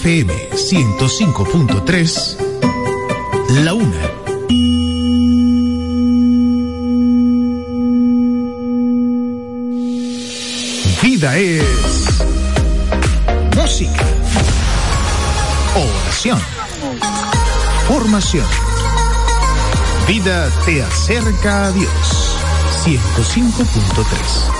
FM 105.3, La Una. Vida es música, oración, formación. Vida te acerca a Dios. 105.3.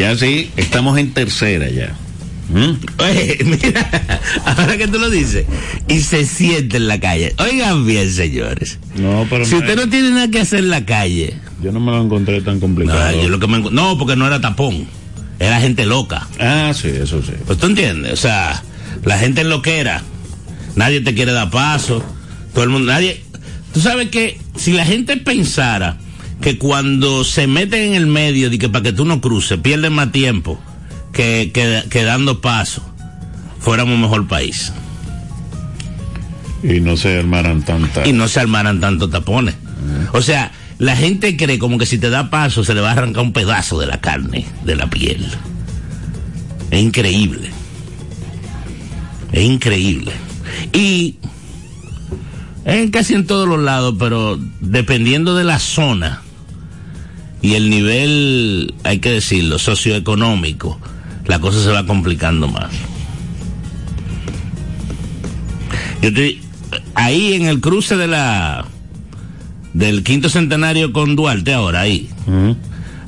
Ya sí, estamos en tercera ya. ¿Mm? Oye, mira, ahora que tú lo dices, y se siente en la calle. Oigan bien, señores. No, pero Si usted no tiene nada que hacer en la calle, yo no me lo encontré tan no, complicado. yo lo que me encu- no, porque no era tapón, era gente loca. Ah, sí, eso sí. Pues tú entiendes, o sea, la gente loquera, nadie te quiere dar paso, todo el mundo, nadie. Tú sabes que si la gente pensara que cuando se meten en el medio de que para que tú no cruces, pierden más tiempo que, que, que dando paso, fuéramos un mejor país. Y no se armaran tantas. y no se armaran tantos tapones. O sea, la gente cree como que si te da paso se le va a arrancar un pedazo de la carne, de la piel. Es increíble. Es increíble. Y es casi en todos los lados, pero dependiendo de la zona y el nivel, hay que decirlo, socioeconómico, la cosa se va complicando más. Yo estoy ahí en el cruce de la del quinto centenario con Duarte ahora ahí.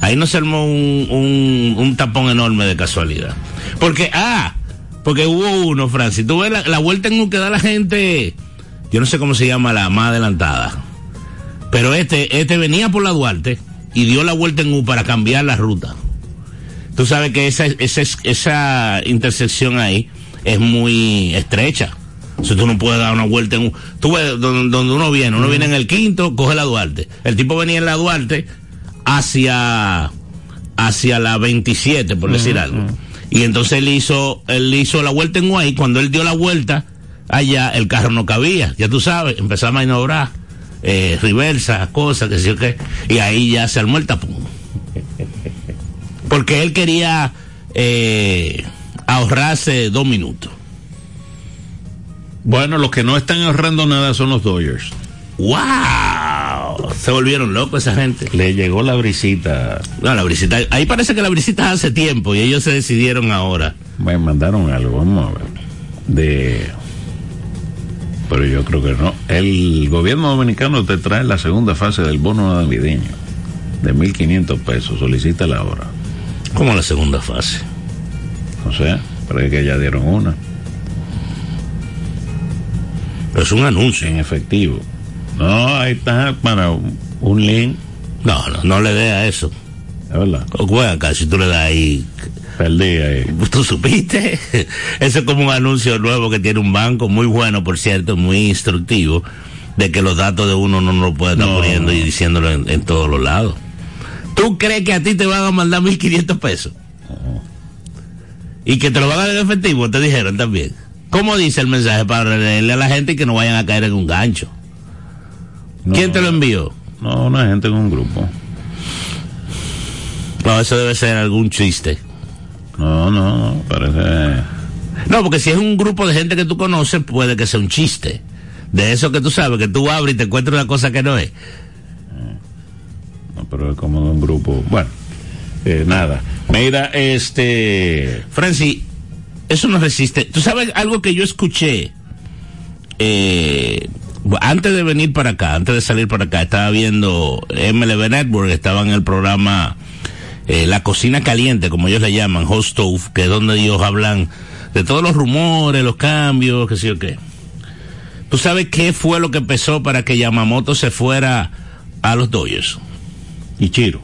Ahí no se armó un, un, un tapón enorme de casualidad. Porque, ah, porque hubo uno, Francis. Tú ves la, la vuelta en U que da la gente, yo no sé cómo se llama la más adelantada. Pero este, este venía por la Duarte y dio la vuelta en U para cambiar la ruta. Tú sabes que esa, esa, esa intersección ahí es muy estrecha. O sea, tú no puedes dar una vuelta en un... Tú ves donde, donde uno viene, uno viene en el quinto, coge la Duarte. El tipo venía en la Duarte hacia, hacia la 27, por decir algo. Y entonces él hizo, él hizo la vuelta en Guay. Cuando él dio la vuelta allá, el carro no cabía. Ya tú sabes, empezaba a maniobrar, eh, reversa, cosas, que sé yo qué. Y ahí ya se armó el tapón. Porque él quería eh, ahorrarse dos minutos. Bueno, los que no están ahorrando nada son los Dodgers. ¡Wow! Se volvieron locos esa gente. Le llegó la brisita. No, la brisita. Ahí parece que la brisita hace tiempo y ellos se decidieron ahora. Me mandaron algo, vamos a ver. De. Pero yo creo que no. El gobierno dominicano te trae la segunda fase del bono navideño de 1.500 pesos. Solicita la hora. Como la segunda fase. O sea, parece que ya dieron una Pero es un anuncio. en efectivo. No, ahí está para un, link, No, no, no le dé a eso. es verdad. O acá, si tú le das ahí. Perdí ahí. ¿Tú supiste? Eso es como un anuncio nuevo que tiene un banco, muy bueno, por cierto, muy instructivo, de que los datos de uno no lo puede estar No. poniendo y diciéndolo en, en todos los lados. ¿Tú crees que a ti te van a mandar 1.500 pesos? Y que te lo van a dar en efectivo, te dijeron también. ¿Cómo dice el mensaje para leerle a la gente y que no vayan a caer en un gancho? No, ¿Quién te lo envió? No, una gente en un grupo. No, eso debe ser algún chiste. No, no, no, parece No, porque si es un grupo de gente que tú conoces, puede que sea un chiste. De eso que tú sabes, que tú abres y te encuentras una cosa que no es. No, pero es como de un grupo. Bueno, eh, nada. Mira, este. Francis, eso no resiste. Tú sabes algo que yo escuché eh, antes de venir para acá, antes de salir para acá, estaba viendo MLB Network, estaba en el programa eh, La Cocina Caliente, como ellos le llaman, Hot Stove, que es donde ellos hablan de todos los rumores, los cambios, qué sé yo qué. ¿Tú sabes qué fue lo que empezó para que Yamamoto se fuera a los Dodgers? Ichiro.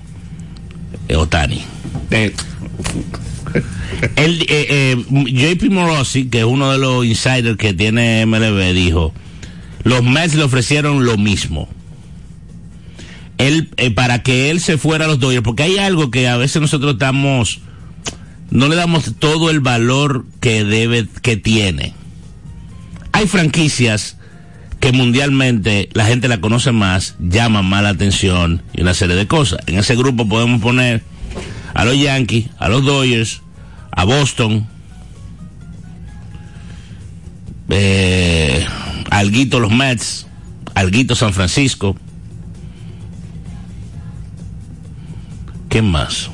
Eh, Otani. Eh, El, eh, eh, JP Morosi, que es uno de los insiders que tiene MLB, dijo, los Mets le ofrecieron lo mismo. Él, eh, para que él se fuera a los Dodgers, porque hay algo que a veces nosotros estamos, no le damos todo el valor que debe, que tiene. Hay franquicias que mundialmente la gente la conoce más, llaman más la atención y una serie de cosas. En ese grupo podemos poner a los Yankees, a los Dodgers, a Boston, eh, alguito los Mets, alguito San Francisco. ¿Qué más?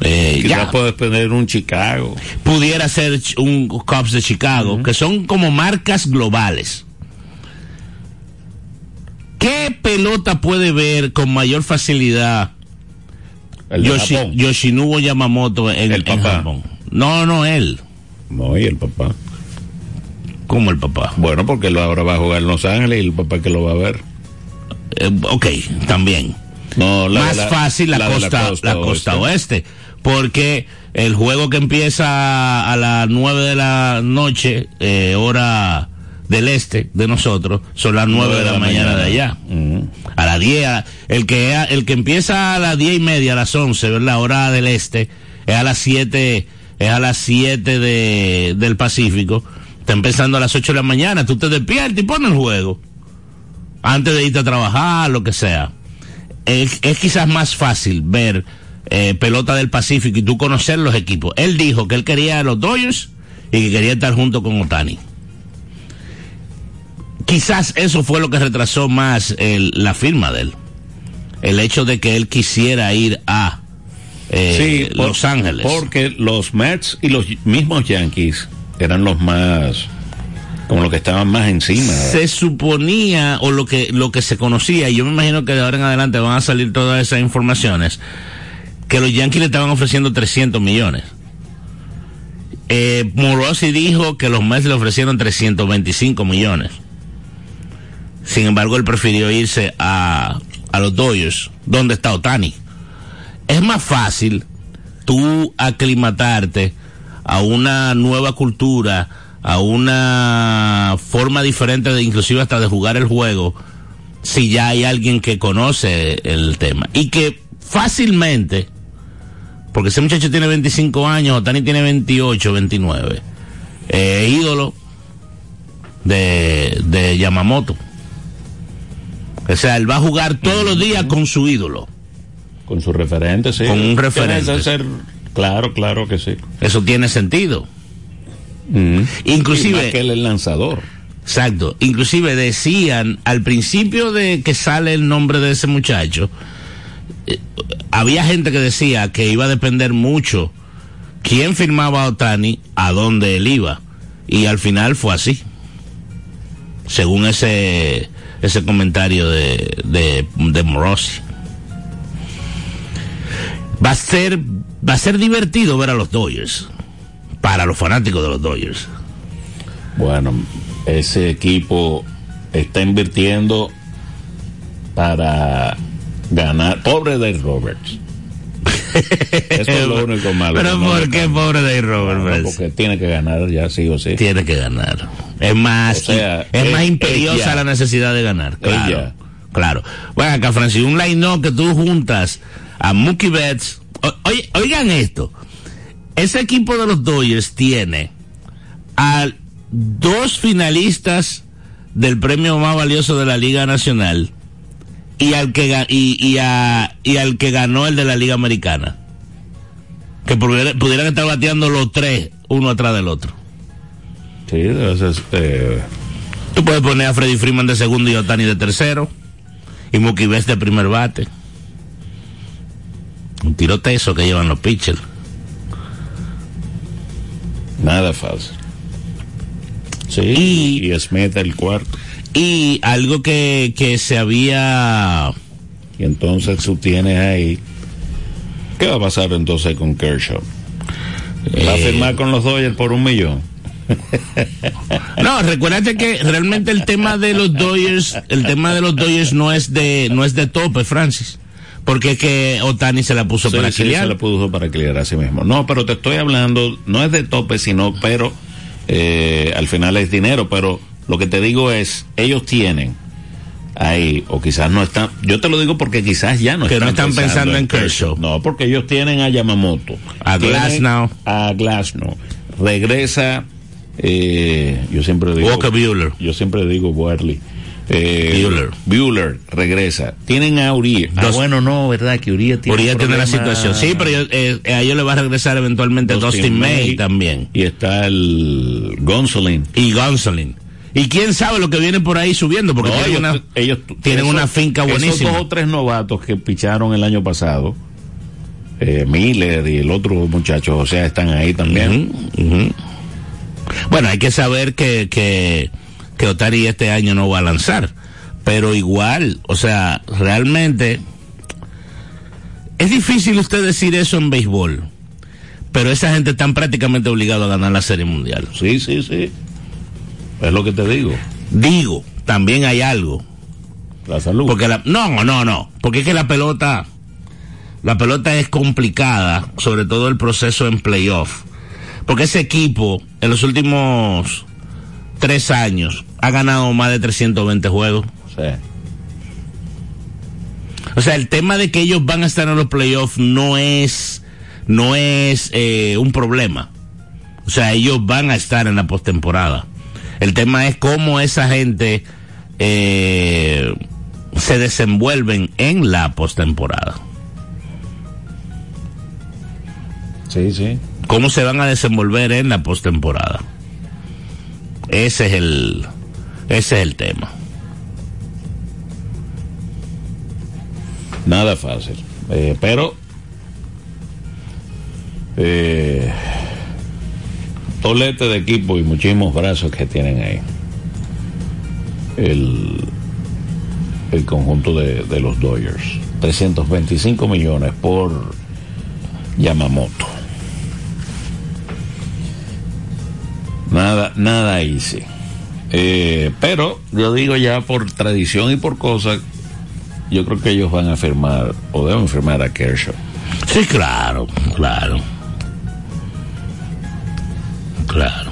Eh, ya, puedes poner un Chicago. pudiera ser un Cubs de Chicago, que son como marcas globales. ¿Qué pelota puede ver con mayor facilidad Yoshi-. Yoshinobu Yamamoto en, El en papá. Japón? No, no él. No, y el papá. Como el papá. Bueno, porque él ahora va a jugar en Los Ángeles y el papá que lo va a ver. Eh, ok, también. No, la Más la- fácil la, costa, la costa, oeste. Porque el juego que empieza a las 9 de la noche, eh, hora del este de nosotros, son las 9 de la, mañana, de allá. A las 10, a- el que, el que empieza a las 10 y media, a las 11, ¿verdad? Hora del este, es a las 7, es a las 7 de, del Pacífico. Está empezando a las 8 de la mañana, tú te despiertas y pones el juego. Antes de irte a trabajar, lo que sea. Es, es quizás más fácil ver eh, pelota del Pacífico y tú conocer los equipos. Él dijo que él quería a los Dodgers y que quería estar junto con Otani. Quizás eso fue lo que retrasó más el- la firma de él. El hecho de que él quisiera ir a eh, por- Los Ángeles. Porque los Mets y los mismos Yankees eran los más, como los que estaban más encima. se suponía o lo que lo que se conocía y yo me imagino que de ahora en adelante van a salir todas esas informaciones que los Yankees le estaban ofreciendo 300 millones. Eh, dijo que los Mets le ofrecieron 325 millones. Sin embargo él prefirió irse a, a los Dodgers donde está Otani es más fácil tú aclimatarte a una nueva cultura, a una forma diferente de inclusive hasta de jugar el juego, si ya hay alguien que conoce el tema. Y que fácilmente, porque ese muchacho tiene 25 años, Otani tiene 28, 29, eh, ídolo de, de Yamamoto. O sea, él va a jugar todos los días con su ídolo. Con su referente, sí. Con un referente. ser- claro, claro que sí. Eso tiene sentido. Inclusive- que el lanzador. Exacto. Inclusive decían al principio de que sale el nombre de ese muchacho, eh, había gente que decía que iba a depender mucho quién firmaba a Otani, a dónde él iba. Y al final fue así. Según ese ese comentario de, de, de Morosi. Va a ser va a ser divertido ver a los Dodgers. Para los fanáticos de los Dodgers. Bueno, ese equipo está invirtiendo para ganar. Pobre Dave Roberts. Eso es lo único malo. Pero No ¿por qué pobre Dave Roberts? porque tiene que ganar ya sí o sí. Tiene que ganar. Es más, O sea, es es- más imperiosa la necesidad de ganar. Claro. Claro. Bueno, acá, Francis, un line que tú juntas a Mookie Betts. O- oye, oigan esto. Ese equipo de los Dodgers tiene a dos finalistas del premio más valioso de la Liga Nacional y al que ga- y, y a- y al que ganó el de la Liga Americana. Que pudiera- pudieran estar bateando los tres, uno atrás del otro. Sí, ser, eh, Tú puedes poner a Freddy Freeman de segundo y a Otani de tercero. Y Mookie Betts de primer bate. Un tiro teso que llevan los pitchers. Nada fácil. Sí, Y- y, Smith el cuarto. Y algo que, que se había... Y entonces tú tienes ahí. ¿Qué va a pasar entonces con Kershaw? ¿Va a Eh, firmar con los Dodgers por un millón? No, recuérdate que realmente el tema de los Dodgers, el tema de los Dodgers no es de, no es de tope, Francis. Porque es que Otani se la puso Sí, para sí, se lo puso para criar a sí mismo. No, pero te estoy hablando, no es de tope, sino, pero eh, al final es dinero. Pero lo que te digo es, ellos tienen ahí, o quizás no están, yo te lo digo porque quizás ya no Que no están, pensando en Kershaw. No, porque ellos tienen a Yamamoto, A Glasnow. a Glasnow. Regresa, eh, yo siempre digo, Walker Buehler. yo siempre digo Worley. Eh, Buehler. Buehler regresa. Tienen a Urias. Ah, Dos- bueno, no, ¿verdad? Que Urias tiene la situación. Sí, pero yo- eh, a ellos le va a regresar eventualmente Dustin, May, también. Y está el Gonsolin. Y Gonsolin. Y quién sabe lo que viene por ahí subiendo, porque No, tienen ellos, una, ellos- tienen esos- una finca Esos buenísima. dos o tres novatos que picharon el año pasado, eh, Miller y el otro muchacho, o sea, están ahí también. Bueno, hay que saber que, que, que Otari este año no va a lanzar. Pero igual, o sea, realmente es difícil usted decir eso en béisbol. Pero esa gente están prácticamente obligados a ganar la Serie Mundial. Sí, sí, sí. Es lo que te digo. Digo, también hay algo. La salud. Porque la, no, no, no. Porque es que la pelota, la pelota es complicada, sobre todo el proceso en playoff. Porque ese equipo, en los últimos tres años, ha ganado más de 320 juegos. Sí. O sea, el tema de que ellos van a estar en los playoffs no es, no es eh, un problema. O sea, ellos van a estar en la postemporada. El tema es cómo esa gente eh, se desenvuelven en la postemporada. Sí, sí. Cómo se van a desenvolver en la postemporada. Ese es el, ese es el tema. Nada fácil. Eh, pero. Eh, tolete de equipo y muchísimos brazos que tienen ahí. El, el conjunto de, de los Dodgers. 325 millones por Yamamoto. Nada, nada easy. Eh, pero yo digo ya por tradición y por cosas, yo creo que ellos van a firmar o deben firmar a Kershaw. Sí, claro, claro. Claro.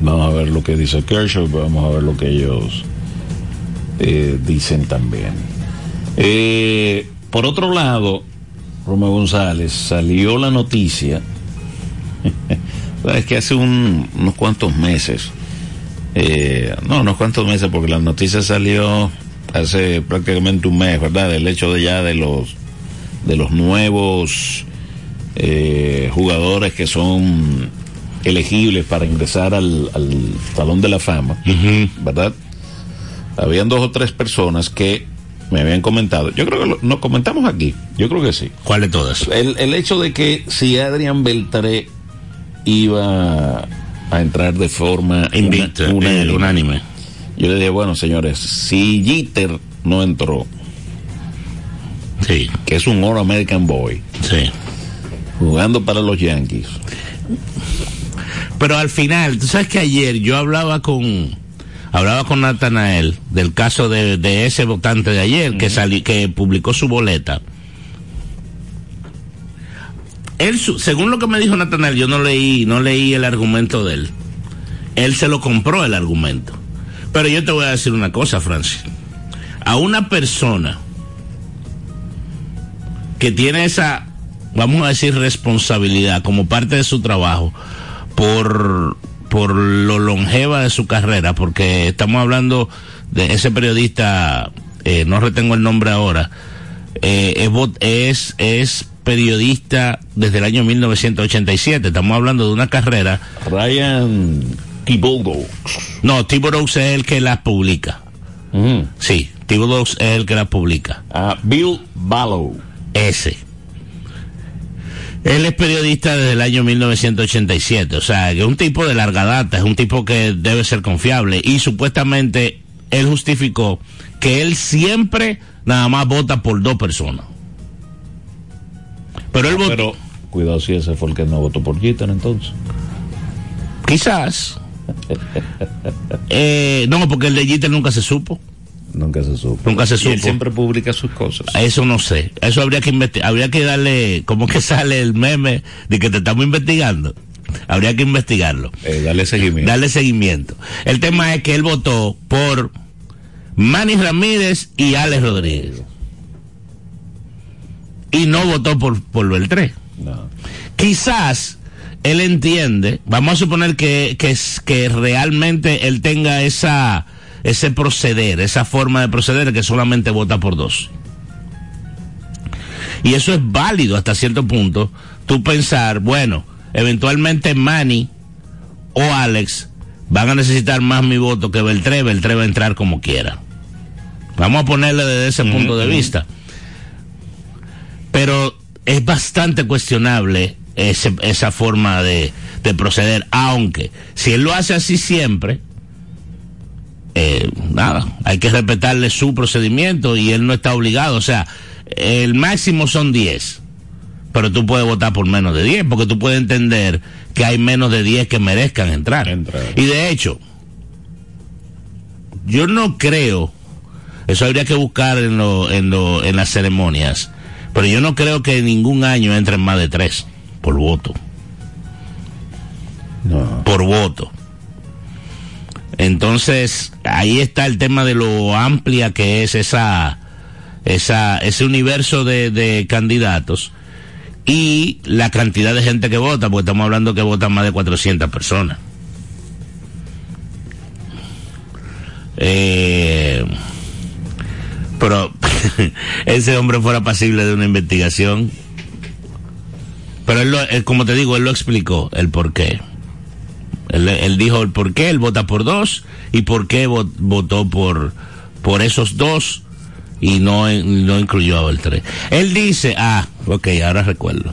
Vamos a ver lo que dice Kershaw, vamos a ver lo que ellos eh, dicen también. Eh, por otro lado, Romeo González, salió la noticia, es que hace un- unos cuantos meses, eh, no, unos cuantos meses, porque la noticia salió hace prácticamente un mes, ¿verdad? El hecho de ya de los de los nuevos eh, jugadores que son elegibles para ingresar al, al Salón de la Fama, ¿verdad? Habían dos o tres personas que me habían comentado. Yo creo que lo, nos comentamos aquí. Yo creo que sí. ¿Cuál de todas? El, el hecho de que si Adrián Beltré iba a entrar de forma Invicta, una- eh, unánime. Yo le dije, bueno, señores, si Jeter no entró, Sí, que es un All American Boy, sí. jugando para los Yankees, Pero al final, tú sabes que ayer yo hablaba con hablaba con Natanael del caso de, de ese votante de ayer que salió que publicó su boleta. Él, según lo que me dijo Natanael, yo no leí, no leí el argumento de él. Él se lo compró el argumento. Pero yo te voy a decir una cosa, Francis. A una persona que tiene esa, vamos a decir, responsabilidad como parte de su trabajo por, por lo longeva de su carrera, porque estamos hablando de ese periodista, eh, no retengo el nombre ahora, eh, es, es periodista desde el año 1987. Estamos hablando de una carrera. Ryan Thibodeau. No, Thibodeau es el que las publica. Sí, Thibodeau es el que las publica. Ah, Bill Ballow. Ese. Él es periodista desde el año 1987, o sea, que es un tipo de larga data, es un tipo que debe ser confiable y supuestamente él justificó que él siempre nada más vota por dos personas. Pero él votó. Pero cuidado si ese fue el que no votó por Jeter entonces. Quizás. Eh, no, porque el de Jeter nunca se supo. Nunca se supo. Nunca se Y él supo. siempre publica sus cosas. Eso no sé. Eso habría que investigar. Habría que darle. ¿Cómo que sale el meme de que te estamos investigando? Habría que investigarlo. Eh, dale seguimiento. Darle seguimiento. El tema es que él votó por Manny Ramírez y Alex Rodríguez. Y no votó por, por Beltré. No. Quizás él entiende, vamos a suponer que, que, que realmente él tenga esa, ese proceder, esa forma de proceder que solamente vota por dos. Y eso es válido hasta cierto punto. Tú pensar, bueno, eventualmente Manny o Alex van a necesitar más mi voto que Beltré, Beltré va a entrar como quiera. Vamos a ponerle desde ese punto de vista. Pero es bastante cuestionable ese- esa forma de, de proceder, aunque si él lo hace así siempre, eh, nada, hay que respetarle su procedimiento y él no está obligado. O sea, el máximo son 10, pero tú puedes votar por menos de 10, porque tú puedes entender que hay menos de 10 que merezcan entrar. Entrar. Y de hecho, yo no creo, eso habría que buscar en, lo, en, lo, en las ceremonias, pero yo no creo que ningún año entren más de 3 por voto No. por voto. Entonces, ahí está el tema de lo amplia que es esa, esa, ese universo de, de candidatos y la cantidad de gente que vota, porque estamos hablando que votan más de 400 personas. Eh, pero ese hombre fuera pasible de una investigación. Pero él, lo- como te digo, él lo explicó, el por qué. Él, dijo el por qué, él vota por dos y por qué vo- votó por, por esos dos y no, no incluyó a Beltré. Él dice, ah, ok, ahora recuerdo.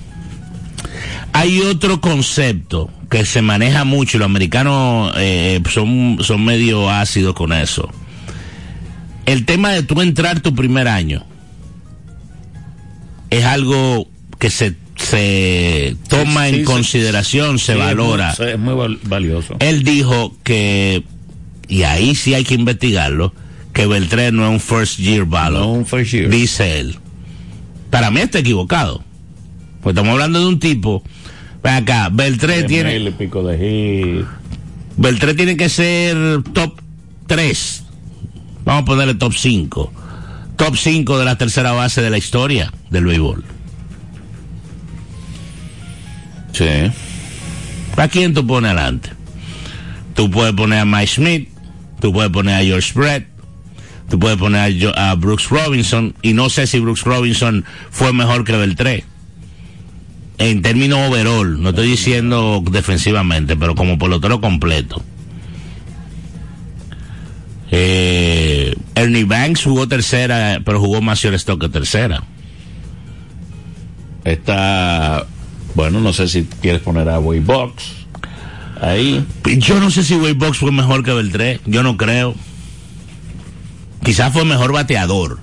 Hay otro concepto que se maneja mucho y los americanos eh, son, son medio ácidos con eso. El tema de tú entrar tu primer año es algo que se, se toma Sí, en sí, consideración, se Sí, valora. Es muy, val- valioso. Él dijo que, y ahí sí hay que investigarlo, que Beltré no es un first year ballot. No un first year. Dice él. Para mí está equivocado. Pues estamos hablando de un tipo. Ven acá, Beltré tiene. pico de. Beltré tiene que ser top 3. Vamos a ponerle top 5. Top 5 de la tercera base de la historia del béisbol. Sí. ¿A quién tú pones adelante? Tú puedes poner a Mike Smith, tú puedes poner a George Brett, tú puedes poner a, a Brooks Robinson, y no sé si Brooks Robinson fue mejor que Beltré. En términos overall, no estoy diciendo defensivamente, pero como pelotero completo. Eh, Ernie Banks jugó tercera, pero jugó más shortstop que tercera. Está. Bueno, no sé si quieres poner a Way Box. Ahí. Yo no sé si Wade Box fue mejor que Beltré, yo no creo. Quizás fue mejor bateador,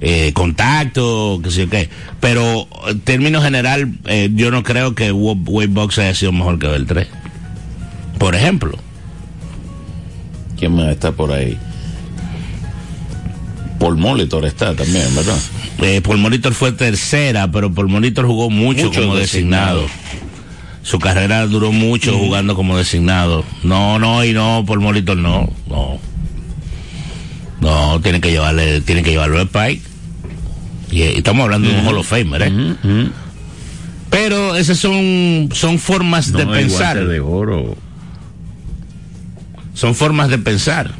eh, contacto, qué sé qué. Pero en términos general, eh, yo no creo que Wa- Wade Box haya sido mejor que Beltré. Por ejemplo, ¿Quién más está por ahí? Paul Molitor está también, ¿verdad? eh, Paul Molitor fue tercera, pero Paul Molitor jugó mucho, Mucho como designado. designado. Su carrera duró mucho jugando como designado. No, no, y no, Paul Molitor no, no. No, tiene que llevarle, tiene que llevarlo de Pike. Y estamos hablando de un Hall of Famer, ¿eh? Pero esas son, son formas de No, pensar. de oro. Son formas de pensar.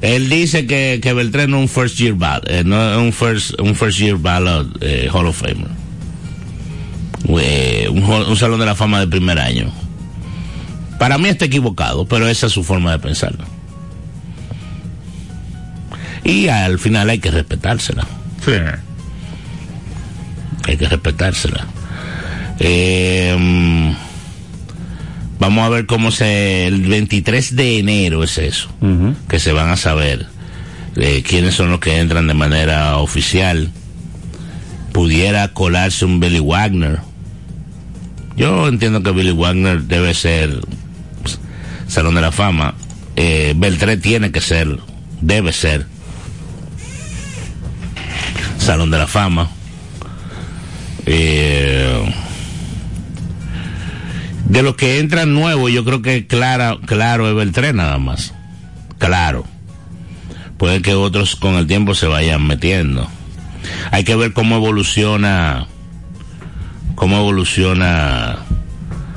Él dice que, que Beltrán no es un first year ballot, eh, no es un first, un first year ballot eh, Hall of Famer. eh, un, un salón de la fama de primer año. Para mí está equivocado, pero esa es su forma de pensar. Y al final hay que respetársela. Sí. hay que respetársela. Eh, vamos a ver cómo se. El 23 de enero es eso, que se van a saber eh, quiénes son los que entran de manera oficial. Pudiera colarse un Billy Wagner. Yo entiendo que Billy Wagner debe ser pues, Salón de la Fama. Eh, Beltré tiene que ser, debe ser Salón de la Fama. Eh, de los que entran nuevos, yo creo que clara, claro es Beltré nada más. Claro. Puede que otros con el tiempo se vayan metiendo. Hay que ver cómo evoluciona, cómo evoluciona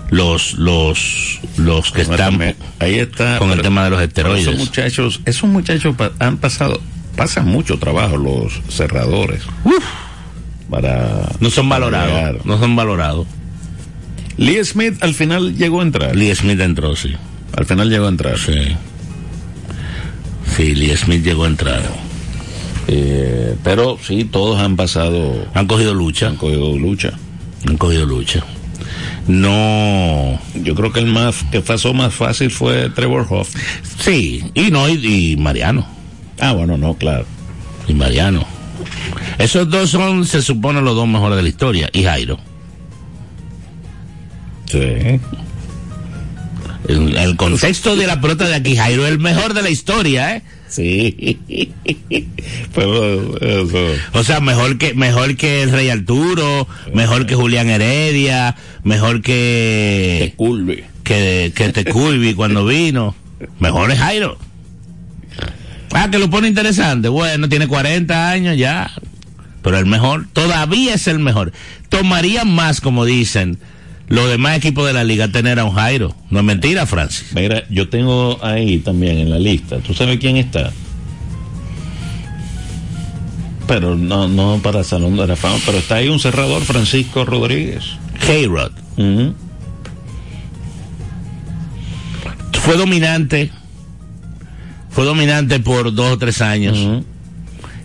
los, los, los que están Ahí está. con el tema de los esteroides. Esos muchachos, esos muchachos han pasado, pasan mucho trabajo los cerradores. Para. no son valorados, no son valorados. Lee Smith al final llegó a entrar. Lee Smith entró, sí. Al final llegó a entrar. Sí. Sí, Lee Smith llegó a entrar. Eh, pero sí, todos han pasado, Han cogido lucha. han cogido lucha. Han cogido lucha. No. Yo creo que el más que pasó más fácil fue Trevor Hoff. Sí, y no, y, y Mariano. Ah, bueno, no, claro. Y Mariano. Esos dos son, se supone, los dos mejores de la historia. Y Jairo. Sí. En el contexto de la pelota de aquí, Jairo es el mejor de la historia, ¿eh? Sí. pero eso. O sea, mejor que, mejor que el Rey Arturo, mejor que Julián Heredia, mejor que, Culve. que, que Tecurbi cuando vino. Mejor es Jairo. Ah, que lo pone interesante. Bueno, tiene 40 años ya. Pero el mejor, todavía es el mejor. Tomaría más, como dicen, los demás equipos de la liga tener a un Jairo. No es mentira, Francis. Mira, yo tengo ahí también en la lista. ¿Tú sabes quién está? Pero no, no para Salón de la Fama, pero está ahí un cerrador, Francisco Rodríguez. K-Rod. Ujú. Fue dominante. Fue dominante por dos o tres años.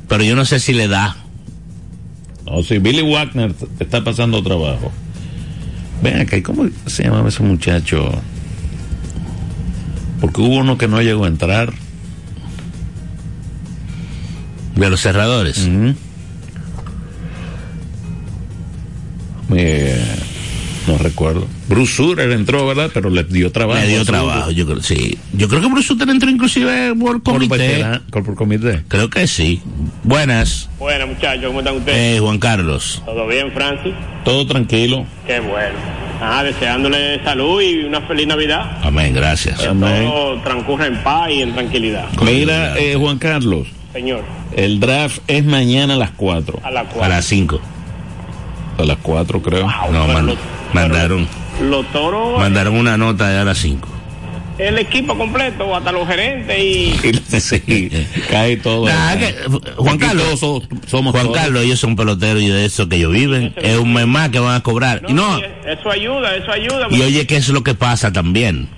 Pero yo no sé si le da. O si Billy Wagner está pasando trabajo. Ven acá, ¿y ¿cómo se llamaba ese muchacho? Porque hubo uno que no llegó a entrar. De los cerradores. Eh, no recuerdo. Bruce Sutter entró, ¿verdad? Pero le dio trabajo. Le dio a trabajo, yo creo, sí. Yo creo que Bruce Sutter entró inclusive por comité. por- por comité. Creo que sí. Buenas, Bueno, muchachos, ¿cómo están ustedes? eh, Juan Carlos. ¿Todo bien, Francis? Todo tranquilo. Qué bueno. Ah, deseándole salud y una feliz Navidad. Amén, gracias. Amén. Todo transcurre en paz y en tranquilidad. Mira, eh, Juan Carlos, Señor, el draft es mañana a las 4. a la A cual. las 5. A las 4, creo. No, man- mandaron, Los toros, mandaron una nota ya a las 5. el equipo completo, hasta los gerentes y. sí, cae todo. Nah, que- Juan Carlos, so- somos Juan todos. Carlos, ellos son peloteros y de eso que ellos viven. Es un mes más que van a cobrar. Y no, y Eso ayuda, eso ayuda. y oye, ¿qué es lo que pasa también?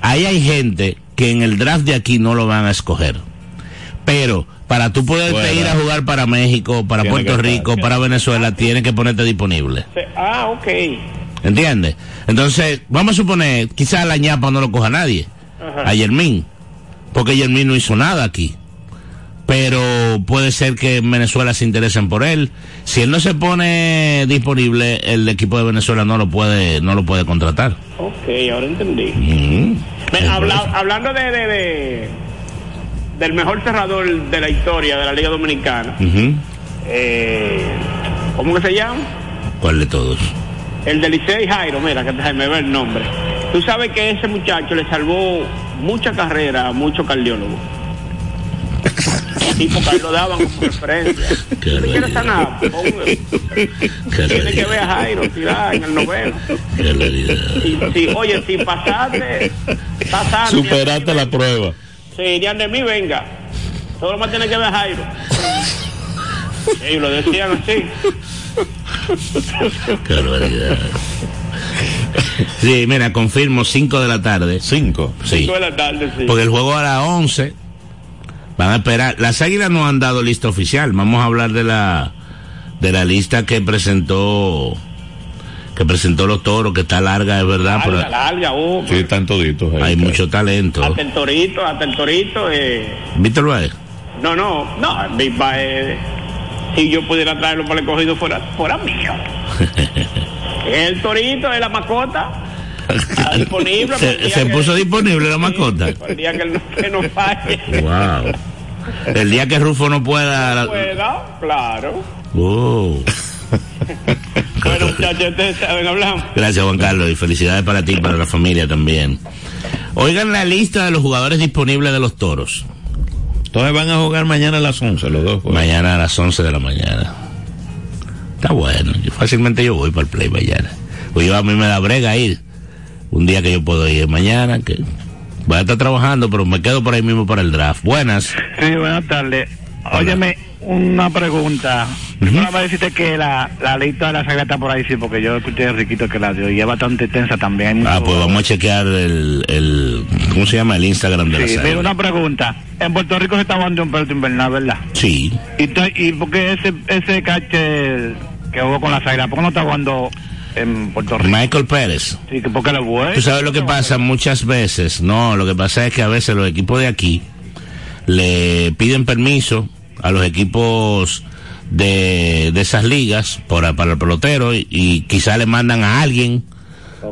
Ahí hay gente que en el draft de aquí no lo van a escoger. Pero para tú poderte Fuera. ir a jugar para México, para Tiene Puerto Rico, estar. para Venezuela, tienes que ponerte disponible. Ah, ok. ¿Entiendes? Entonces, vamos a suponer, quizás a la ñapa no lo coja nadie. Ajá. A Yermín. Porque Yermín no hizo nada aquí. Pero puede ser que en Venezuela se interesen por él. Si él no se pone disponible, el equipo de Venezuela no lo puede, no lo puede contratar. Ok, ahora entendí. Mm. Me- habla- hablando de, de- de- del mejor cerrador de la historia de la Liga Dominicana, eh, ¿cómo que se llama? ¿Cuál de todos? El de Licey Jairo, mira, que me ve el nombre. Tú sabes que ese muchacho le salvó mucha carrera a muchos cardiólogos. Porque ahí lo daban como referencia. Qué Si quieres sanar, Tiene que ver a Jairo, tirar en el noveno. Qué si- oye, si pasaste, pasaste. Superaste la prueba. Sí, de mí venga. Todo lo más tiene que ver Jairo. Ellos lo decían así. Qué barbaridad. Sí, mira, confirmo 5 de la tarde. 5. Sí. Cinco de la tarde, sí. Porque el juego a las 11 van a esperar. Las águilas no han dado lista oficial. Vamos a hablar de la de la lista que presentó que presentó los toros, que está larga, es verdad, larga, pero larga, uh, Sí, están toditos ahí. hay mucho talento. hasta el torito, hasta el torito, eh, Víctor Baez. no, no, no, Big si yo pudiera traerlo para el cogido fuera, fuera mío. el torito es la mascota, está disponible. el Se, que- puso disponible la mascota. el día que, no- que no falle. Wow. El día que Rufo no pueda. Pueda, claro. Oh. Bueno, muchachos, ustedes saben, hablamos. Gracias, Juan Carlos, y felicidades para ti y para la familia también. Oigan la lista de los jugadores disponibles de los toros. Entonces van a jugar mañana a las 11 los dos. pues. Mañana a las 11 de la mañana. Está bueno. Yo fácilmente yo voy para el play mañana. Pues yo a mí me da brega ir. Un día que yo puedo ir mañana, que voy a estar trabajando, pero me quedo por ahí mismo para el draft. Buenas. Sí, buenas tardes. Óyeme, una pregunta. Primero me decirte que la, la lista de la saga está por ahí, sí, porque yo escuché a Riquito que la dio y es bastante tensa también. Mucho- Ah, pues vamos a chequear el, el ¿cómo se llama? El Instagram de la Sí, saga. mira, una pregunta. En Puerto Rico se está jugando un perro invernal, ¿verdad? Sí. ¿Y, y por qué ese, ese catcher que jugó con la saga, por qué no está jugando en Puerto Rico? Michael Pérez. Sí, que porque le fue. Tú sabes lo que pasa muchas veces. No, lo que pasa es que a veces los equipos de aquí le piden permiso a los equipos de, de esas ligas para, para el pelotero y, y quizá le mandan a alguien.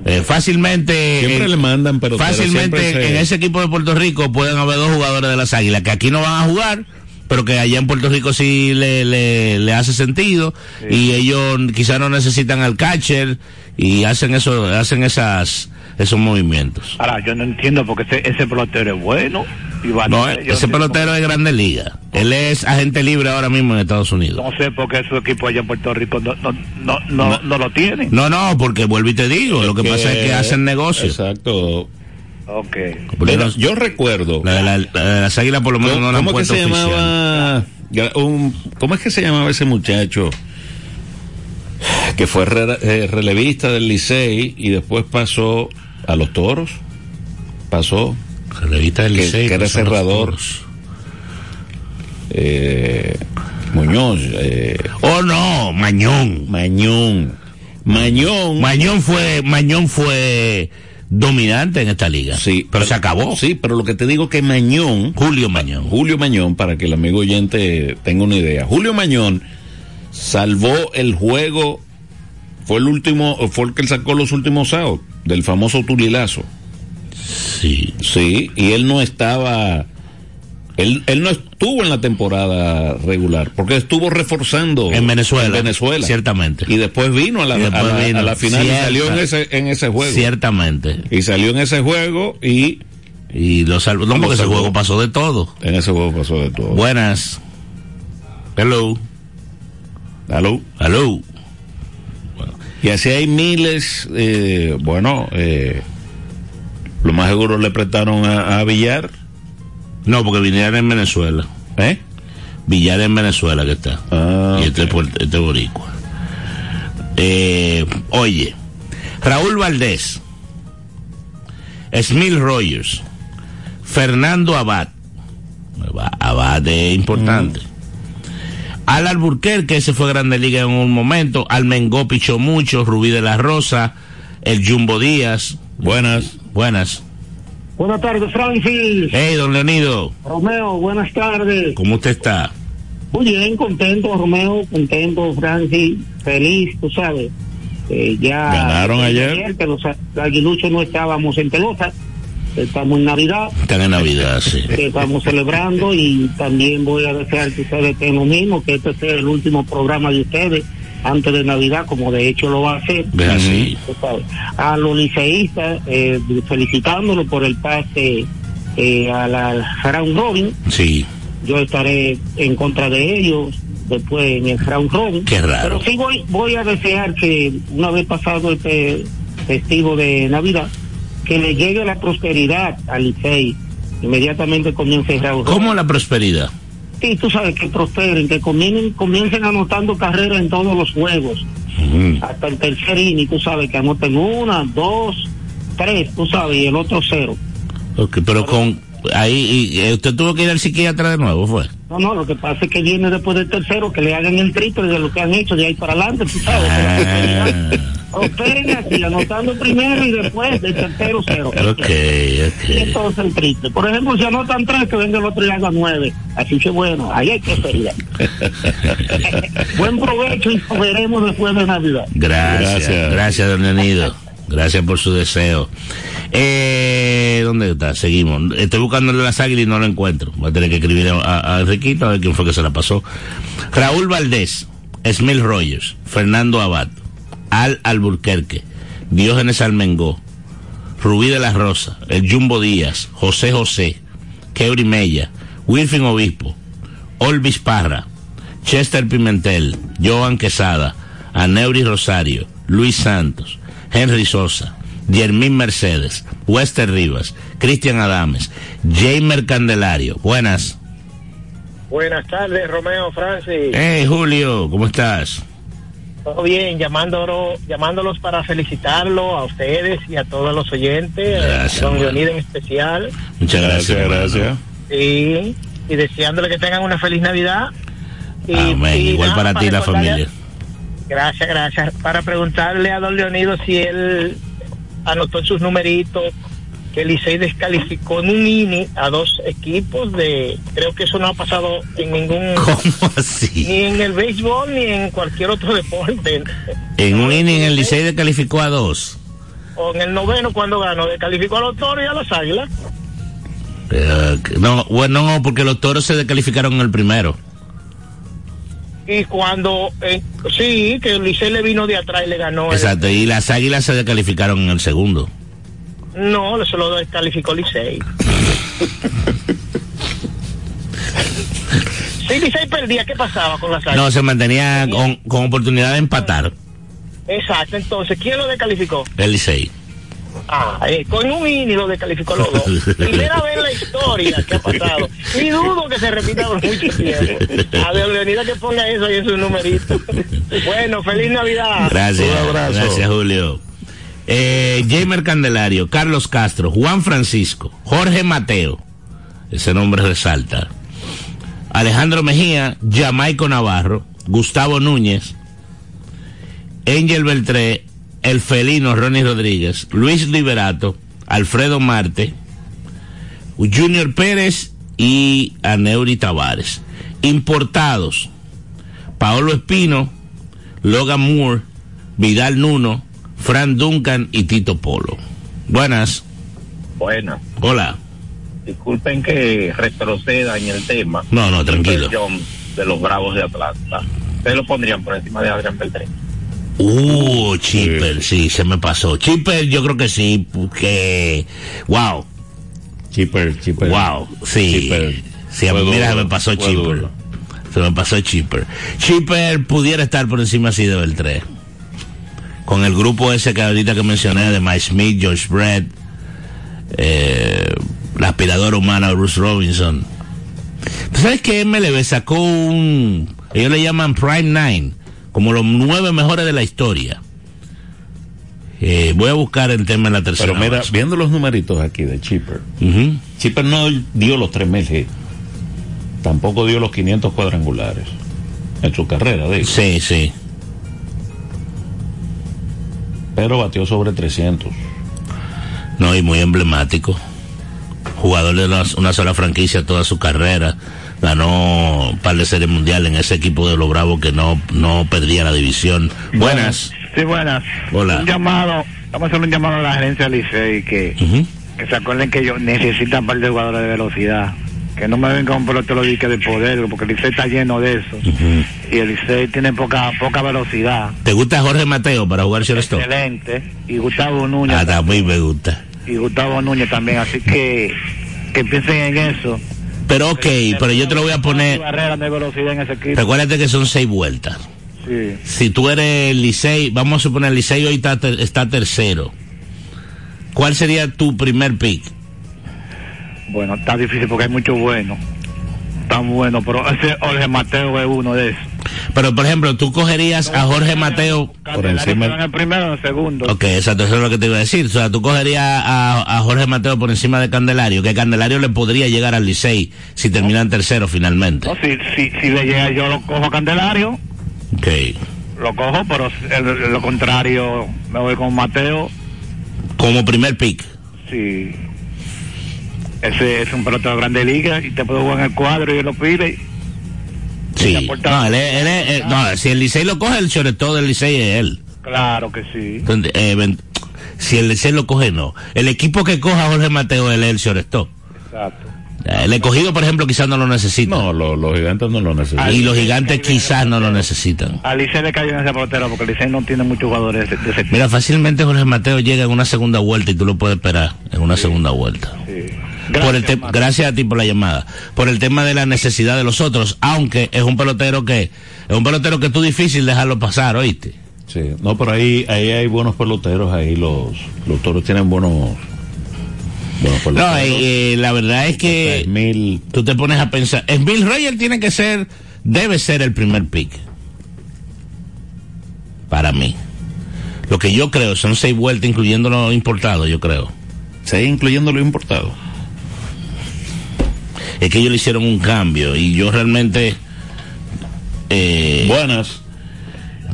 Eh, fácilmente Siempre eh, le mandan, pero fácilmente se- en ese equipo de Puerto Rico pueden haber dos jugadores de las águilas que aquí no van a jugar pero que allá en Puerto Rico sí le, le, le hace sentido y ellos quizá no necesitan al catcher y hacen eso hacen esas esos movimientos Ahora, yo no entiendo porque ese, ese pelotero es bueno. Y va a no, yo ese no pelotero es grande liga él es agente libre ahora mismo en Estados Unidos No sé por qué su equipo allá en Puerto Rico no, no, no, no, no lo tiene. no no porque vuelvo y te digo lo que pasa es que hacen negocios Exacto. Ok. Porque Mira, los- yo recuerdo. la de la- la de las águilas por lo menos ¿Cómo, no la han que puesto se oficial. llamaba? Un- ¿Cómo es que se llamaba ese muchacho? Que fue re- eh, relevista del Licey y después pasó a los toros. Pasó. Relevista del Licey, que era cerrador. Eh, Muñoz. Eh, oh no Mañón Mañón. Mañón. Mañón fue Mañón fue dominante en esta liga. Sí, pero se acabó. Sí, pero lo que te digo que Mañón, Julio Mañón. Julio Mañón, para que el amigo oyente tenga una idea, Julio Mañón salvó el juego, fue el último, fue el que sacó los últimos outs del famoso Tulilazo. Sí. Sí, y él no estaba, él, él no estuvo en la temporada regular, porque estuvo reforzando En Venezuela. en Venezuela. Ciertamente. Y después vino a la, a la- vino. a la final Cierta. y salió en ese, en ese juego. Ciertamente. Y salió en ese juego y Y lo salvó. No, porque ese juego pasó de todo. en ese juego pasó de todo. Buenas. Hello. Aló. Hello. Y así hay miles, eh, bueno, eh, lo más seguro le prestaron a, a Villar, No, porque Villar en Venezuela. ¿eh? Villar en Venezuela que está. Ah, y este, es puer- este es boricua. Eh, oye, Raúl Valdés, Smil Rogers, Fernando Abad, Abad es importante. Al Alburquerque, ese fue Grande Liga en un momento, Almengó pichó mucho, Rubí de la Rosa, el Jumbo Díaz, Buenas. buenas. Buenas tardes, Francis. Hey, don Leonido, Romeo, buenas tardes. ¿cómo usted está? Muy bien, contento, Romeo, contento, Francis, feliz, tú sabes. Eh, ya Ganaron ayer. que los aguiluchos no estábamos en pelota, estamos en Navidad, Están en Navidad, sí. que estamos celebrando y también voy a desear que ustedes tengan lo mismo, que este sea el último programa de ustedes antes de Navidad, como de hecho lo va a hacer. Así. A los liceístas, eh, felicitándolo por el pase eh, a la Round Robin. Sí. Yo estaré en contra de ellos después en el Round Robin. Qué raro. Pero sí voy, voy a desear que una vez pasado este festivo de Navidad, que le llegue la prosperidad al Licey. Inmediatamente comience Robin. ¿Cómo la prosperidad? Sí, tú sabes que prosperen, que comiencen, comiencen anotando carreras en todos los juegos. hasta el tercer inning, tú sabes, que anoten una, dos, tres, tú sabes, y el otro cero. Ok, pero con ahí y, eh, usted tuvo que ir al psiquiatra de nuevo, fue. No, no, lo que pasa es que viene después del tercero, que le hagan el triple de lo que han hecho de ahí para adelante, tú sabes. Ah. Operen así, anotando primero y después del tercero cero. Ok, ok. entonces el triple. Por ejemplo, si anotan tres, que venga el otro y haga nueve. Así que bueno, ahí hay que sería. Buen provecho y nos veremos después de Navidad. Gracias, Gracias. gracias, don. Gracias por su deseo. Eh, ¿Dónde está? Seguimos. Estoy buscando las águilas y no lo encuentro. Voy a tener que escribir a, a Enriquito a ver quién fue que se la pasó. Raúl Valdés, Smil Rogers, Fernando Abad, Al Alburquerque, Diógenes Almengó, Rubí de la Rosa, El Jumbo Díaz, José José, Keuri Mella, Wilfin Obispo, Olvis Parra, Chester Pimentel, Joan Quesada, Aneuri Rosario, Luis Santos, Henry Sosa, Yermín Mercedes, Wester Rivas, Cristian Adames, Jamer Candelario. Buenas. Buenas tardes, Romeo Francis. Hey, Julio, ¿cómo estás? Todo bien, llamándolo, llamándolos para felicitarlo a ustedes y a todos los oyentes, Gracias, a don en especial, Muchas gracias. Gracias, gracias. y, y deseándole que tengan una feliz Navidad. Y, Amén. y Igual nada, para ti y la familia. Gracias, gracias. Para preguntarle a don Leonido si él anotó sus numeritos que el Licey descalificó en un INI a dos equipos de, creo que eso no ha pasado en ningún, ¿Cómo así? ni en el béisbol ni en cualquier otro deporte. En un inning el Licey descalificó a dos. o en el noveno cuando ganó, descalificó a los toros y a las águilas. Eh, no, bueno, no, porque los toros se descalificaron en el primero. Y cuando, eh, sí, que el Licey le vino de atrás y le ganó. el- Exacto, y las águilas se descalificaron en el segundo. No, eso lo descalificó Licey. si Licey perdía, ¿qué pasaba con las águilas? No, se mantenía con, con oportunidad de empatar Exacto, entonces, ¿quién lo descalificó? el Licey. Ah, eh, con un INI lo descalificó los dos. Primera vez en la historia que ha pasado. Y dudo que se repita por mucho tiempo. A Dios Leonida que ponga eso ahí en su numerito. Bueno, feliz Navidad. Gracias. Un abrazo. Gracias, Julio. Eh, Jamer Candelario, Carlos Castro, Juan Francisco, Jorge Mateo. Ese nombre resalta. Alejandro Mejía, Jamaico Navarro, Gustavo Núñez, Angel Beltré, El Felino Ronnie Rodríguez, Luis Liberato, Alfredo Marte, Junior Pérez y Aneuri Tavares. Importados, Paolo Espino, Logan Moore, Vidal Nuno, Fran Duncan y Tito Polo. Buenas. Bueno, Hola. disculpen que retroceda en el tema. No, no, tranquilo. John de los Bravos de Atlanta. Ustedes lo pondrían por encima de Adrián Beltré. Uh, Chipper, sí, se me pasó. Chipper, yo creo que sí, porque. Wow, Chipper, chipper. wow, sí. Chipper. Sí, mira, duro, me pasó Chipper. Se me pasó Chipper. Chipper pudiera estar por encima así de Beltré. Con el grupo ese que ahorita que mencioné de Mike Smith, George Brett, eh, la aspiradora humana Bruce Robinson. ¿Tú sabes que MLB sacó un. Ellos le llaman Prime Nine, como los nueve mejores de la historia. Eh, voy a buscar el tema en la tercera. Pero mira, base. viendo los numeritos aquí de Chipper. Chipper no dio los 3.000 hits. Tampoco dio los 500 cuadrangulares. En su carrera, digo. Sí, sí. Pero batió sobre 300. No, y muy emblemático. Jugador de una, una sola franquicia toda su carrera. Ganó un par de series mundiales en ese equipo de los Bravos que no, no perdía la división. Buenas. Sí, buenas. Hola. Un llamado, vamos a hacer un llamado a la gerencia del Licey que, que se acuerden que ellos necesitan un par de jugadores de velocidad. Que no me vengan con pelotero dique de poder, porque el Licey está lleno de eso. Y el Licey tiene poca poca velocidad. ¿Te gusta Jorge Mateo para jugar shortstop? Excelente. Y Gustavo Núñez. Ah, también me gusta. y Gustavo Núñez también. Así que que piensen en eso. Pero ok, pero yo te lo voy a poner. Barrera de velocidad en ese equipo. Recuérdate que son seis vueltas. Sí. Si tú eres el Licey, vamos a suponer el Licey hoy está, ter- está tercero. ¿Cuál sería tu primer pick? Bueno, está difícil porque hay muchos buenos. Tan bueno, pero ese Jorge Mateo es uno de esos. Pero, por ejemplo, tú cogerías a Jorge Mateo. Por encima- en el primero o en el segundo. Ok, exacto, eso es lo que te iba a decir. O sea, tú cogerías a, a Jorge Mateo por encima de Candelario, que Candelario le podría llegar al Licey si terminan tercero finalmente. No, si, si, si le llega yo lo cojo a Candelario, Ok. lo cojo, pero el- lo contrario, me voy con Mateo. Como primer pick. Sí. Ese es un pelotero de grande liga y te puedo jugar en el cuadro y lo pide. Sí. No, él es- él es- eh, no, si el Licey lo coge, el todo del Licey es él. Claro que sí. Entonces, eh, ven- si el Licey lo coge, no. El equipo que coja a Jorge Mateo, él es el shortstop. Exacto. El escogido, por ejemplo, quizás no lo necesita. No, lo- los gigantes no lo necesitan. y los gigantes quizás no lo necesitan. A Licey le cayó en ese pelotero porque Licey no tiene muchos jugadores de, de ese tipo. Mira, fácilmente Jorge Mateo llega en una segunda vuelta y tú lo puedes esperar en una segunda vuelta. Sí. Por el Gracias, te- gracias a ti por la llamada. Por el tema de la necesidad de los otros, aunque es un pelotero que es un pelotero que tú difícil dejarlo pasar, ¿oíste? Sí, no, pero ahí, ahí hay buenos peloteros, ahí los, los toros tienen buenos, buenos No, eh, la verdad es que Mil, tú te pones a pensar, Bill Reyes tiene que ser, debe ser el primer pick. Para mí. Lo que yo creo son seis vueltas, incluyendo los importados, yo creo. seis incluyendo los importados. Es que ellos le hicieron un cambio y yo realmente eh, Buenas.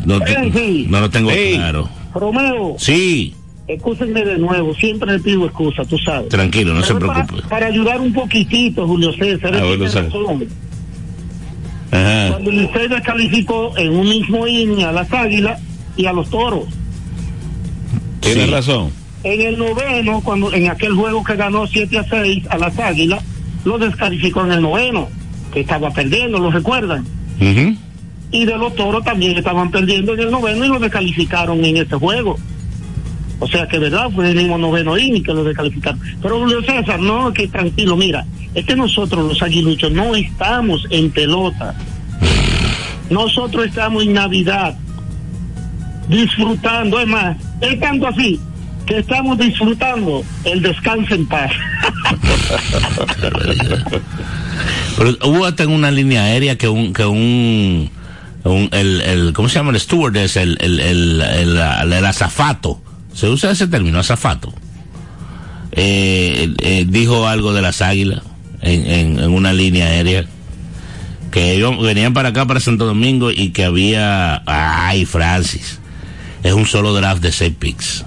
no, te- no lo tengo Hey. claro. Romeo, Sí, excúsenme de nuevo, siempre le pido excusa, tú sabes. tranquilo, no se Pero preocupe. Para, ayudar un poquitito, Julio César, Ah, tiene razón. Ajá. Cuando Licey descalificó en un mismo inning a las Águilas y a los Toros. Tienes Sí. razón. En el noveno, cuando en aquel juego que ganó 7 a 6 a las Águilas, lo descalificó en el noveno, que estaba perdiendo, ¿lo recuerdan? Y de los Toros también estaban perdiendo en el noveno y lo descalificaron en ese juego. O sea que, ¿verdad? Fue el mismo noveno inning que lo descalificaron. Pero Julio César, no, que tranquilo, mira, es que nosotros los aguiluchos no estamos en pelota. Nosotros estamos en Navidad, disfrutando, es más, es tanto así que estamos disfrutando el descanso en paz. Pero hubo hasta en una línea aérea que un, que un, el, el, ¿cómo se llama? El stewardess, el, el, el, el, azafato. Se usa ese término, azafato. Eh, eh, dijo algo de las águilas en, en, en una línea aérea. Que ellos venían para acá, para Santo Domingo, y que había, ay, Francis, es un solo draft de seis picks.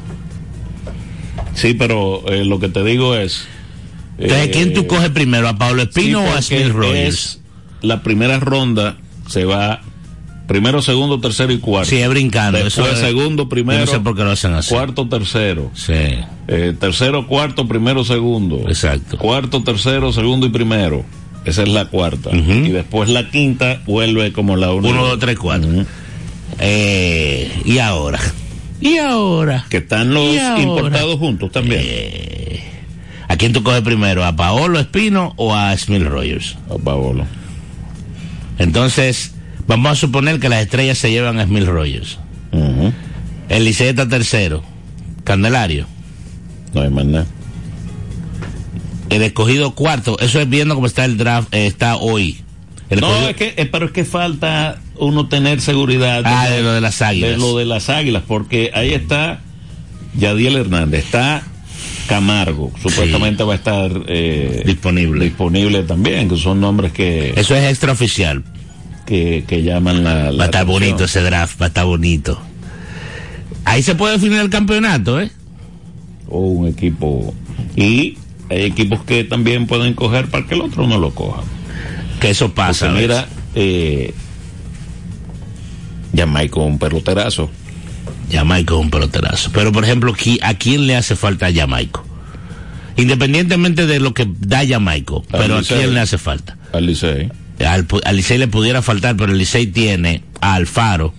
Sí, pero eh, lo que te digo es. Entonces, eh, ¿quién tú coges primero, a Pablo sí, Espino o a Smith Rogers? La primera ronda se va primero, segundo, tercero y cuarto. Sí, es brincando. Después, eso es- segundo, primero, Yo no sé por qué lo hacen así. cuarto, tercero. Sí, Eh, tercero, cuarto, primero, segundo. exacto. Cuarto, tercero, segundo y primero. Esa es la cuarta. Y después la quinta vuelve como la única. Uno, dos, tres, cuatro. Eh, y ahora. Y ahora. Que están los importados juntos también. Eh, ¿A quién tú coges primero? ¿A Paolo Espino o a Smith Rogers? A Paolo. Entonces, vamos a suponer que las estrellas se llevan a Smith Rogers. Ujú. El Licey está tercero. Candelario. No hay más nada. El escogido cuarto. Eso es viendo cómo está el draft. eh, está hoy. El No, escogido- es que, eh, pero es que falta uno tener seguridad Ah, de lo de las águilas. de lo de las águilas, porque ahí está Yadiel Hernández, está Camargo, supuestamente va a estar eh, Disponible. disponible también, que son nombres que, Eso es extraoficial. que, que llaman la, la Va a estar atención. bonito ese draft. Va a estar bonito. Ahí se puede definir el campeonato, ¿eh? O un equipo. Y hay equipos que también pueden coger para que el otro no lo coja. Que eso Porque pasa. ¿ves? mira, eh, Jamaica un peloterazo. Jamaica es un peloterazo. Pero, por ejemplo, ¿qui- ¿a quién le hace falta a Jamaica? Independientemente de lo que da Jamaica, pero ¿a quién le hace falta? Al Licey. Al, al Licey le pudiera faltar, pero el Licey tiene a Alfaro,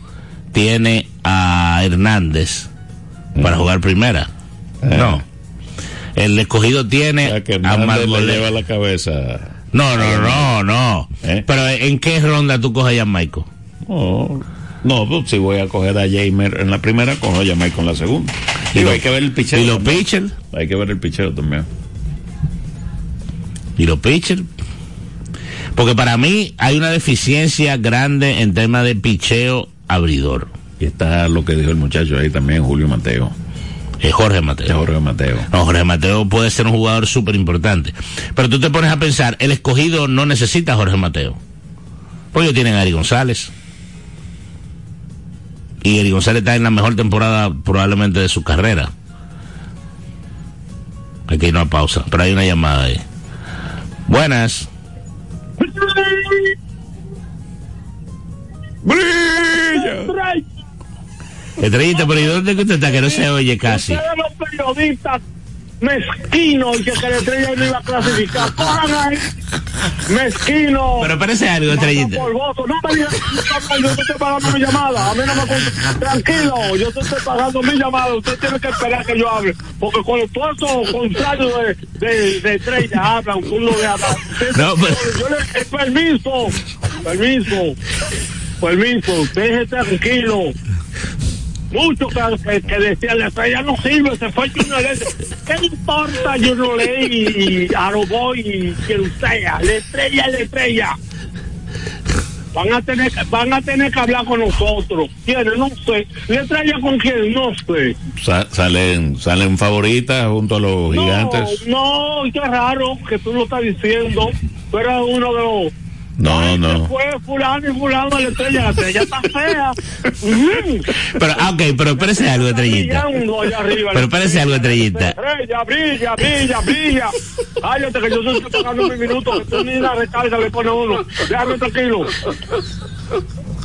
tiene a Hernández para jugar primera. No. El escogido tiene que a le lleva la cabeza. No, no, no, no. ¿Eh? Pero ¿en qué ronda tú coges a Jamaica? No, no, pues si voy a coger a Jamer en la primera, cojo a Jamaica en la segunda. Digo, hay que ver el picheo. ¿Y los pitchers? Hay que ver el picheo también. ¿Y los pitchers? Porque para mí hay una deficiencia grande en tema de picheo abridor. Y está lo que dijo el muchacho ahí también, Julio Mateo. Es Jorge Mateo. Jorge Mateo. No, Jorge Mateo puede ser un jugador súper importante. Pero tú te pones a pensar, el escogido no necesita a Jorge Mateo. Pues ellos tienen a Ari González. Y Ari González está en la mejor temporada probablemente de su carrera. Aquí hay una pausa, pero hay una llamada ahí. Buenas. ¡Brilla! Estrellita, pero ¿y dónde que usted está? Que no se oye casi. Ustedes los periodistas mezquinos que, que la estrella no iba a clasificar. Cojan ahí. Mezquino. Pero parece algo, Estrellita. Polvoso. No me digas, no, yo estoy pagando mi llamada. A mí no me Tranquilo, yo te estoy pagando mi llamada. Usted tiene que esperar que yo hable. Porque con todo eso contrario de, de, de estrella hablan, lo de hablar. No, pero- Yo le eh, permiso, permiso, permiso, déjese tranquilo. Mucho que, que, que decía la estrella no sirve, se fue Junior Ley. ¿Qué importa Junior Ley y, y Aroboy y quien sea? La estrella es la estrella. Van a tener que- van a tener que hablar con nosotros. ¿Quiénes? No sé. ¿La estrella con quién? No sé. Sa- salen, salen favoritas junto a los gigantes. No, qué raro que tú lo estás diciendo. Eres uno de los No, no. Fue fulano y fulano la estrella, la estrella está fea. Ujú. Pero, ah, ok, pero parece algo, Estrellita. Pero la parece algo, Estrellita. Estrella, brilla, brilla, brilla. Cállate que yo estoy pagando mi minuto, que tú ni la recarga le pone uno. Déjame tranquilo.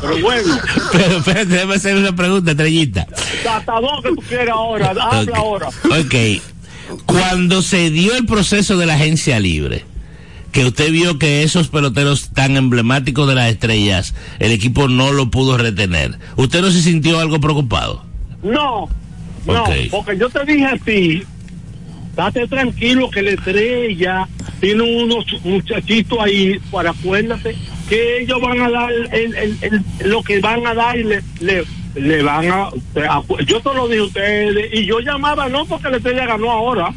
Pero bueno, Pero espérate, déjame hacer una pregunta, Estrellita. hasta dos que tú quieras ahora, habla Ok. ahora. Ok. Cuando se dio el proceso de la agencia libre, que usted vio que esos peloteros tan emblemáticos de las estrellas, el equipo no lo pudo retener, ¿usted no se sintió algo preocupado? No, no, porque yo te dije a ti, date tranquilo que la estrella tiene unos muchachitos ahí, para acuérdate que ellos van a dar el, el- el- lo que van a dar y le, le, le van a, a- yo te lo dije a ustedes y yo llamaba no porque la estrella ganó ahora.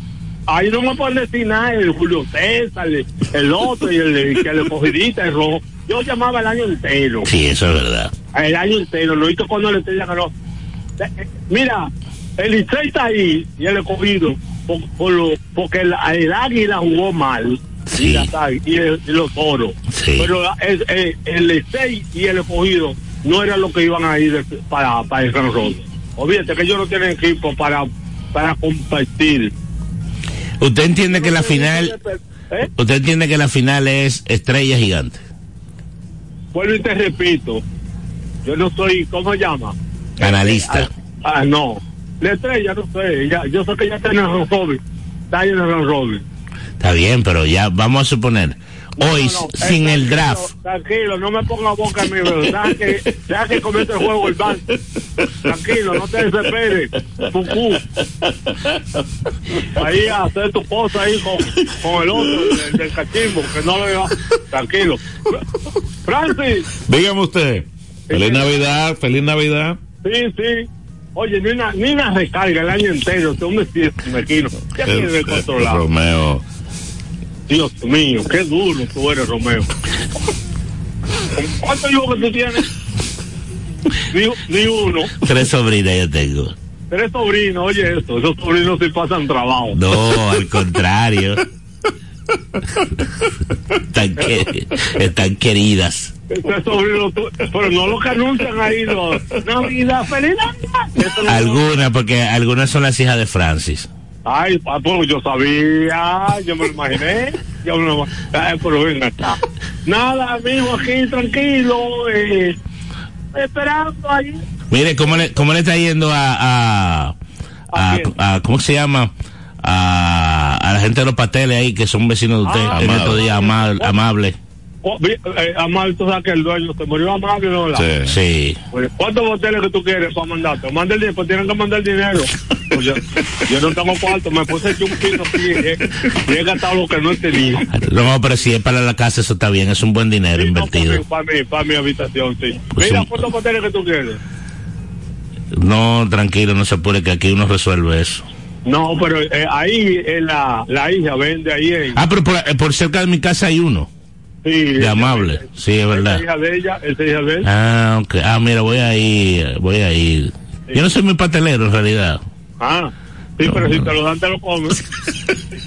Ahí no me pueden decir nada, el Julio César, el, el otro y el que le cogidita, el rojo. Yo llamaba el año entero Sí, eso es verdad. el año entero, lo hizo cuando la estrella ganó. Eh, Mira, el Licey está ahí y el escogido, por, por lo- porque el, el águila jugó mal. Sí. Y, el- y los toros. Sí. Pero el, el, el Licey y el escogido no eran los que iban a ir para, para el Gran Rodo. Olvídate que ellos no tienen equipo para, para compartir. ¿Usted entiende que la final, ¿Eh? usted entiende que la final es estrella gigante? Vuelvo y te repito, yo no soy, ¿cómo se llama? Analista. Ah, ah, no. La estrella, no sé. Ya, yo sé que ya está en el Ron Robin. Está en el Ron Robin. Está bien, pero ya vamos a suponer, hoy No, no, eh, sin el draft, Tranquilo, no me ponga boca a mí, pero deja que, deja que comience el juego el banco. Tranquilo, no te desesperes. Fucú. Ahí a hacer tu cosa ahí con, con el otro, el del cachimbo, que no lo vea. Tranquilo. Francis. Dígame usted. Feliz Navidad, feliz Navidad. Sí, sí. Oye, ni una, ni una recarga el año entero. Hombre sí es mequino. ¿Qué tiene eh, controlado? Romeo. Dios mío, qué duro tú eres, Romeo. ¿Cuántos hijos que tú tienes? Ni, ni uno. tres sobrinas yo tengo. Tres sobrinos, oye esto. Esos sobrinos sí pasan trabajo. No, al contrario. Están, que- están queridas. Pero no los que anuncian ahí. Los, Navidad, feliz Navidad. Algunas, porque algunas son las hijas de Francis. Ay, pa- pues yo sabía, yo me lo imaginé. Yo me lo, ay, pero venga. Nada, amigo, aquí tranquilo, eh, esperando ahí. Mire, ¿cómo le, cómo le está yendo a, a, a, ¿A ¿cómo se llama? A, a la gente de los pasteles ahí que son vecinos de usted Ah, en amable. estos días ama- amables. Oh, eh, Amable, tú sabes que el dueño se murió amable, ¿no? Sí. Sí. Pues, ¿Cuántos boteles que tú quieres para mandarte? Manda el dinero, pues tienen que mandar el dinero. Pues yo, yo no tengo cuarto, me puse yo un piso aquí y he, y he gastado lo que no tenía. No, pero si es para la casa, eso está bien, es un buen dinero Sí, no, invertido. para, mí, para mi habitación, sí. Pues Mira, un- ¿cuántos boteles que tú quieres? No, tranquilo, no se apure, que aquí uno resuelve eso. No, pero eh, ahí en la, la hija vende ahí en... Ah, pero por, eh, por cerca de mi casa hay uno. Sí, De amable, sí, es verdad. Esa hija de ella, esa hija de él. Ah, ok. Ah, mira, voy a ir, voy a ir. Yo no soy muy pastelero en realidad. Ah, sí, pero si te lo dan, te lo comes.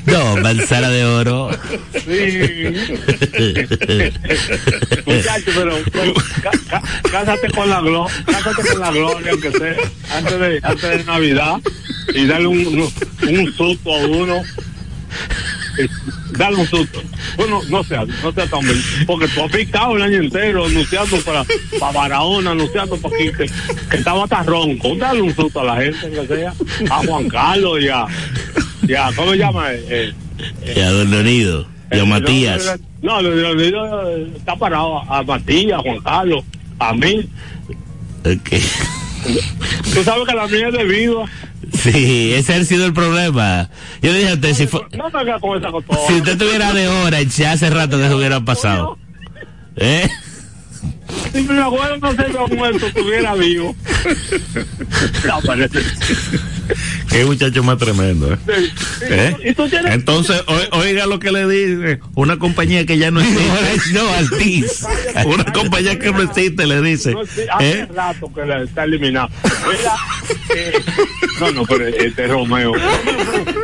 No, manzana de oro. Sí. Muchacho, pero, pero cá- cá- cásate con la gloria, cásate con la gloria, aunque sea antes de, antes de Navidad, y dale un, un, un susto a uno. Eh, Dale un susto. Bueno, no sea, no sea tan bien, porque tú has picado el año entero anunciando para, para Barahona, anunciando para aquí que, estaba tan ronco. Dale un susto a la gente, que sea, a Juan Carlos y a, y a- ¿cómo se llama? Eh, Y a Don Leonido. Y a Matías. no, no, no, está parado a Matías, a Juan Carlos, a mí. Ok. Tú sabes que la mía es de viva. Sí, ese ha sido el problema. Yo le dije a usted, si, fue- No si usted tuviera de hora, ya hace rato que se hubiera pasado. ¿Eh? Si mi abuelo no se había muerto, estuviera vivo. No, parece. Qué muchacho más tremendo, ¿eh? ¿Eh? ¿Y tú tienes- Entonces, o- oiga lo que le dice una compañía que ya no existe. no, Altiz. Una compañía que no existe le dice. Hace ¿eh? rato que la está eliminado. Mira, eh, no, no, pero este es Romeo.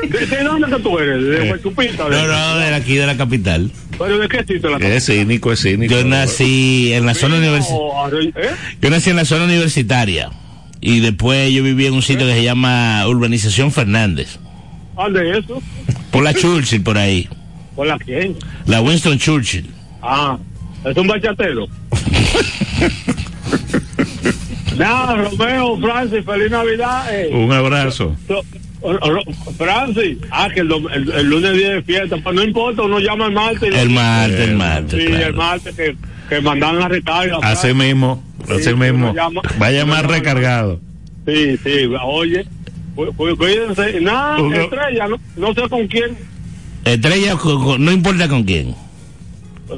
¿De, de dónde que tú eres? ¿De Huechupita? No, no, de aquí de la capital. ¿Pero de qué sitio la Es cínico, es cínico. Yo nací en la zona universitaria. Yo nací en la zona universitaria. Y después yo viví en un sitio que se llama Urbanización Fernández. ¿Dónde es eso? Por la Churchill, por ahí. ¿Por la quién? La Winston Churchill. Ah, es un bachatero. Nada, Romeo, Francis, feliz Navidad. eh. Un abrazo. So- o- o- Francis, ah, que el, dom- el- el lunes día de fiesta, pues no importa, uno llama el martes. El martes, el martes. Sí, claro. el martes que, que mandan la recarga. Así mismo, así Sí, mismo. llama- Vaya más recargado. Sí, sí, oye, cu- cu- cuídense. Nada, estrella, no, no sé con quién. Estrella, no importa con quién.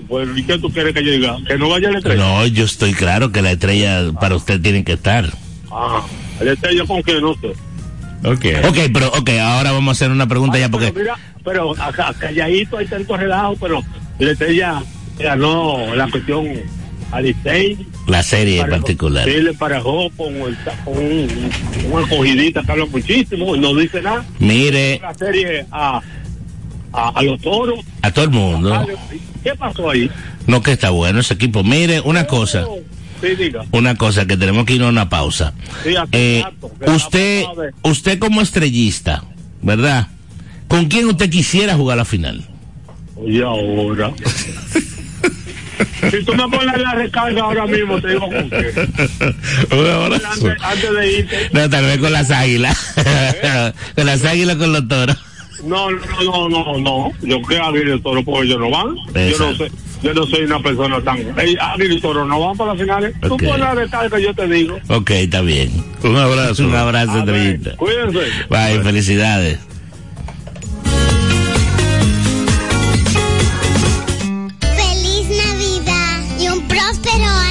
Pues, ¿y qué tú quieres que yo diga? Que no vaya la estrella. No, yo estoy claro que la estrella para usted tiene que estar. Ah, el estrella con quién, no sé. Ok. Ok, pero ok, ahora vamos a hacer una pregunta ya porque... Pero mira, pero acá, calladito hay tanto relajo, pero el estrella ganó la cuestión a Licey. La serie en particular. Sí, le parejó con, el- con un, una cogidita que habla muchísimo y no dice nada. Mire, La serie a, a, a los toros. a todo el mundo. ¿Qué pasó ahí? No que está bueno ese equipo. Mire, una cosa, Sí, diga. una cosa que tenemos que ir a una pausa. Sí, Eh, rato usted, usted como estrellista, ¿verdad? ¿Con quién usted quisiera jugar la final? Oye, ahora. si tú me pones la recarga ahora mismo, te digo con qué. Un abrazo. Antes, antes de irte. No, tal vez con las águilas. con las águilas con los toros. No, no, no, no, no. Yo que Águila y Toro, porque ellos no van. Yo no sé. Yo no soy una persona tan. Hey, Águila y Toro no van para las finales. Tú Ok. pones la recarga, yo te digo. Ok, está bien. Un abrazo. Un abrazo, A ver, estrellita. Cuídense. Bye, felicidades. Un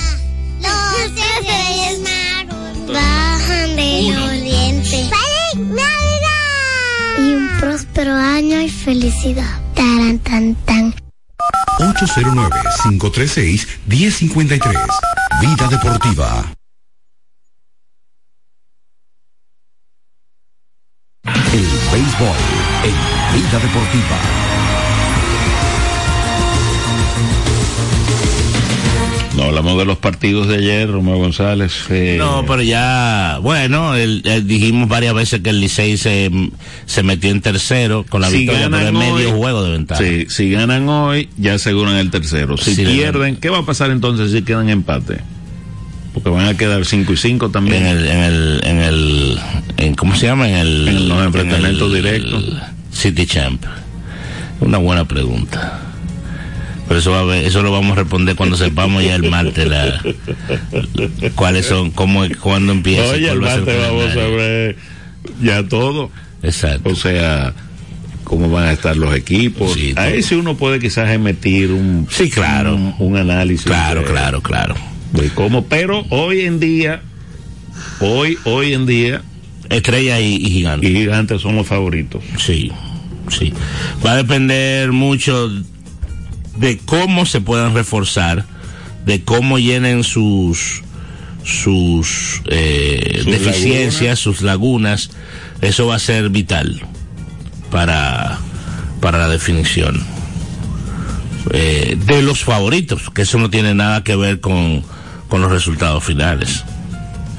Próspero año y felicidad. Taran, tan, tan. 809-536-1053. Vida deportiva. El béisbol en Vida deportiva. Hablamos de los partidos de ayer, Romeo González. eh, No, pero ya, bueno, el- el- dijimos varias veces que el Licey se, se metió en tercero con la Si victoria, pero es medio hoy- juego de ventaja. Sí, si ganan hoy, ya aseguran el tercero. Si pierden, ¿qué va a pasar entonces si quedan empate? Porque van a quedar 5 y 5 también. En el, en el, en el, en, ¿cómo se llama? En el, En los enfrentamientos directos. City Champ. Una buena pregunta. Pero eso, va a ver- eso lo vamos a responder cuando sepamos ya el martes la, cuáles son, cómo, cuándo empieza. Oye, el martes vamos a ver ya todo. Exacto. O sea, cómo van a estar los equipos. Sí, Ahí sí uno puede quizás emitir un, Sí, claro. un, un análisis. Claro, de- claro, claro. de cómo, pero hoy en día, hoy, hoy en día, Estrella y, y gigante. y gigantes son los favoritos. Sí, sí. Va a depender mucho de cómo se puedan reforzar, de cómo llenen sus sus, eh, Sus deficiencias, sus lagunas. Eso va a ser vital para para la definición eh, de los favoritos, que eso no tiene nada que ver con, con los resultados finales.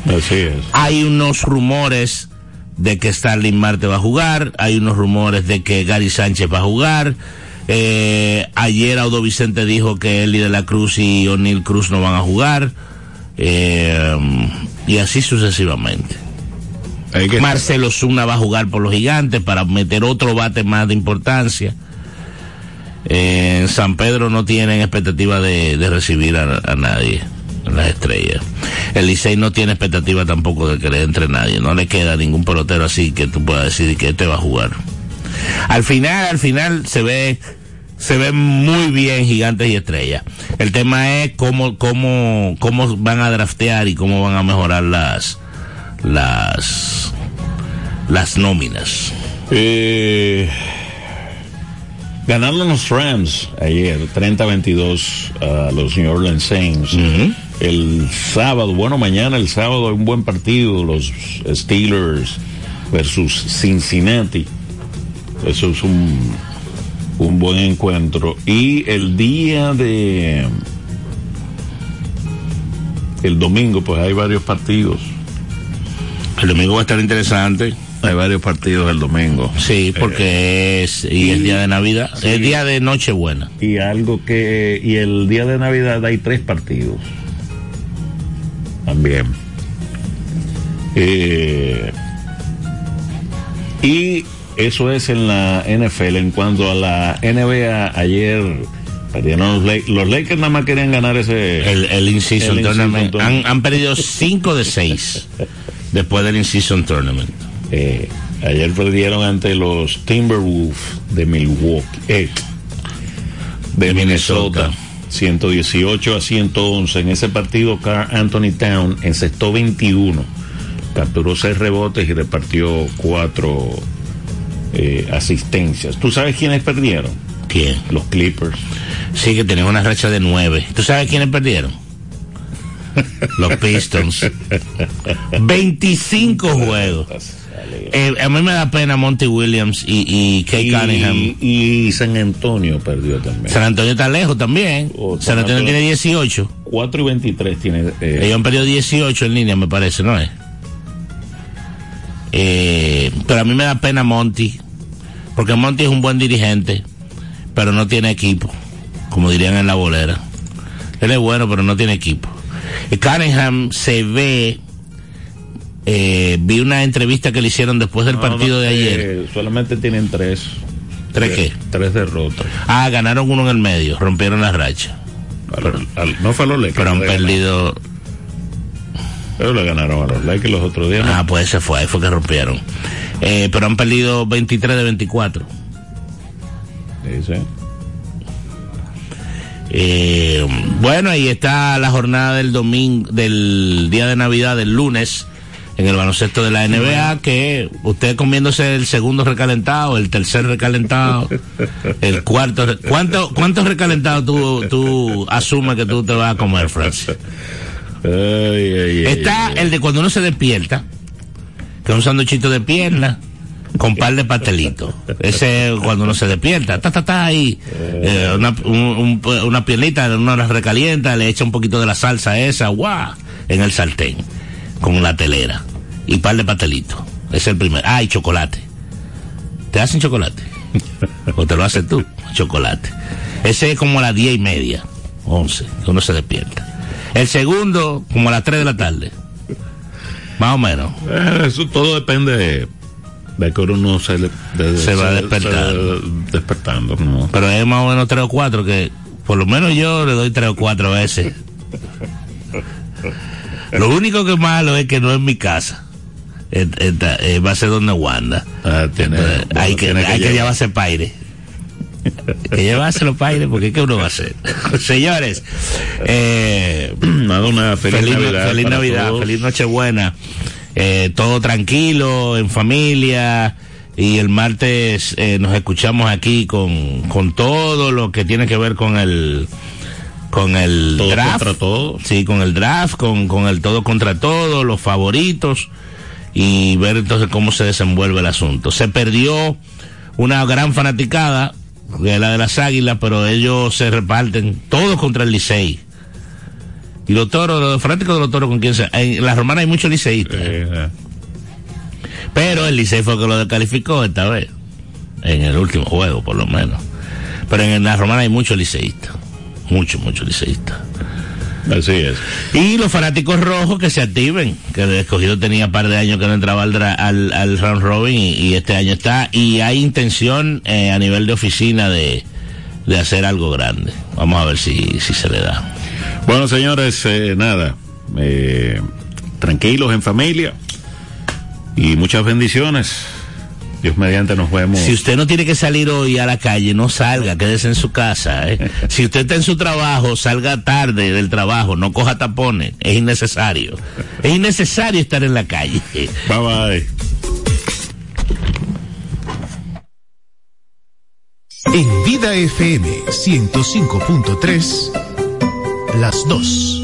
Así es. Hay unos rumores de que Starling Marte va a jugar, hay unos rumores de que Gary Sánchez va a jugar. Eh, ayer Audo Vicente dijo que Eli de la Cruz y O'Neill Cruz no van a jugar. Eh, y así sucesivamente. Marcelo Zuna va a jugar por los gigantes para meter otro bate más de importancia. Eh, en San Pedro no tienen expectativa de, de recibir a, a nadie, las estrellas. El Licey no tiene expectativa tampoco de que le entre nadie. No le queda ningún pelotero así que tú puedas decir que este va a jugar. Al final, al final se ve, se ve muy bien gigantes y estrellas. El tema es cómo, cómo, cómo van a draftear y cómo van a mejorar las, las, las nóminas. Eh, ganaron los Rams ayer 30-22 a los New Orleans Saints. El sábado, bueno, mañana el sábado hay un buen partido, los Steelers versus Cincinnati. Eso es un, un buen encuentro. Y el día de... El domingo, pues hay varios partidos. El domingo va a estar interesante. Hay varios partidos el domingo. Sí, porque es y el día de Navidad, el día de Nochebuena. Y algo que. Y el día de Navidad hay tres partidos. También. Eh, y eso es en la NFL. En cuanto a la NBA, ayer perdieron los, los Lakers, nada más querían ganar ese. El, el tournament. Han, han perdido 5 de 6 después del in-season tournament. Eh, ayer perdieron ante los Timberwolves de Milwaukee, eh, de, Minnesota, 118 a 111. En ese partido, Carl Anthony Town encestó 21, capturó 6 rebotes y repartió 4 asistencias. ¿Tú sabes quiénes perdieron? ¿Quién? Los Clippers. Sí, que tenían una racha de 9. ¿Tú sabes quiénes perdieron? Los Pistons. 25 juegos. Eh, a mí me da pena Monty Williams y, y Kay Cunningham. Y, y San Antonio perdió también. San Antonio está lejos también. Oh, San Antonio tiene 18. 4 y 23 tiene. eh, Ellos han perdido 18 en línea, me parece, ¿no es? Eh, pero a mí me da pena Monty, porque Monty es un buen dirigente, pero no tiene equipo, como dirían en la bolera. Él es bueno, pero no tiene equipo. Y Cunningham se ve, eh, vi una entrevista que le hicieron después del no, partido no, de ayer. eh, solamente tienen tres. ¿Tres qué? Tres derrotas. Ah, ganaron uno en el medio, rompieron la racha. Al- al- no fue Lakers. Pero han ganaron. Pero le ganaron a los Lakers los otros días. ¿no? Ah, pues ese fue, ahí fue que rompieron. Eh, pero han perdido 23 de 24. Sí, sí. Eh, bueno, ahí está la jornada del domingo, del día de Navidad, del lunes, en el baloncesto de la NBA, que usted comiéndose el segundo recalentado, el tercer recalentado, el cuarto. re- ¿Cuánto, ¿Cuántos recalentados tú, tú asumes que tú te vas a comer, Francis? Ay, ay, ay, Está ay. el de cuando uno se despierta, que es un sanduchito de pierna, con par de pastelitos. Ese cuando uno se despierta, ta, ta, ta, ahí, eh, una, un, un, una piernita, uno la recalienta, le echa un poquito de la salsa esa, guau, en el sartén, con la telera, y par de pastelitos. Ese es el primero. Ah, y chocolate. ¿Te hacen chocolate? ¿O te lo haces tú? Chocolate. Ese es como a las diez y media, once, que uno se despierta. El segundo, como a las tres de la tarde. Más o menos. Eh, Eso todo depende de, de que uno se, le- de- Se va despertando. se- despertando, ¿no? Pero es más o menos tres o cuatro que, por lo menos yo le doy tres o cuatro veces. Lo único que es malo es que no es mi casa. Eh, esta, eh, va a ser donde Wanda. tiene- Entonces, bueno, hay que, tiene que hay que llevar. llevarse paire. que llevarse los paires porque que uno va a hacer. Señores, eh, Nada, una feliz, feliz, Navidad. feliz Navidad, feliz Nochebuena. Eh, todo tranquilo, en familia. Y el martes eh, nos escuchamos aquí con, con todo lo que tiene que ver con el con el Todo draft. contra todo. Sí, con el draft, con, con el todo contra todo, los favoritos y ver entonces cómo se desenvuelve el asunto. Se perdió una gran fanaticada, que es la de las águilas, pero ellos se reparten todos contra el Licey. Y los toros, los fanáticos de los toros con quién se... En la romana hay muchos liceístas. Eh, Pero el Licey fue el que lo descalificó esta vez. En el último juego, por lo menos. Pero en la romana hay muchos liceístas. Muchos, muchos liceístas. Así es. Y los fanáticos rojos que se activen, que el escogido tenía un par de años que no entraba al, al, al round robin y, y este año está. Y hay intención eh, a nivel de oficina de, de hacer algo grande. Vamos a ver si, si se le da. Bueno, señores, eh, nada. eh, tranquilos en familia. Y muchas bendiciones. Dios mediante nos vemos. Si usted no tiene que salir hoy a la calle, no salga, quédese en su casa. ¿eh? si usted está en su trabajo, salga tarde del trabajo, no coja tapones, es innecesario. Es innecesario estar en la calle. Bye bye. En Vida FM 105.3, las dos.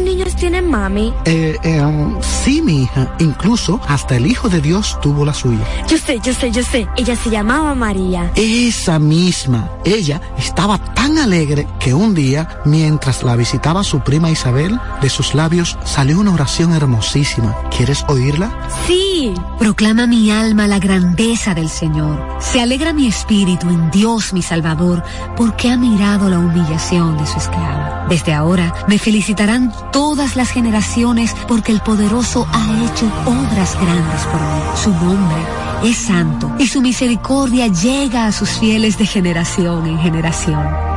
Niños tienen mami? Eh, eh, um, sí, mi hija. Incluso hasta el Hijo de Dios tuvo la suya. Yo sé, yo sé, yo sé. Ella se llamaba María. Esa misma. Ella estaba tan alegre que un día, mientras la visitaba su prima Isabel, de sus labios salió una oración hermosísima. ¿Quieres oírla? Sí. Proclama mi alma la grandeza del Señor. Se alegra mi espíritu en Dios mi Salvador, porque ha mirado la humillación de su esclava. Desde ahora me felicitarán todas las generaciones, porque el poderoso ha hecho obras grandes por mí. Su nombre es santo y su misericordia llega a sus fieles de generación en generación.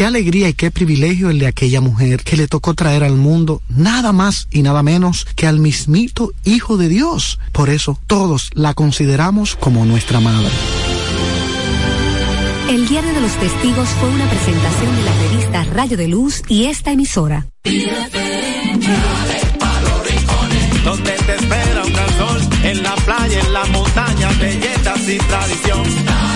qué alegría y qué privilegio el de aquella mujer que le tocó traer al mundo nada más y nada menos que al mismito Hijo de Dios. Por eso todos la consideramos como nuestra madre. El Diario de los Testigos fue una presentación de la revista Rayo de Luz y esta emisora. Donde te espera un gran sol, en la playa, en la montaña, belletas y tradición.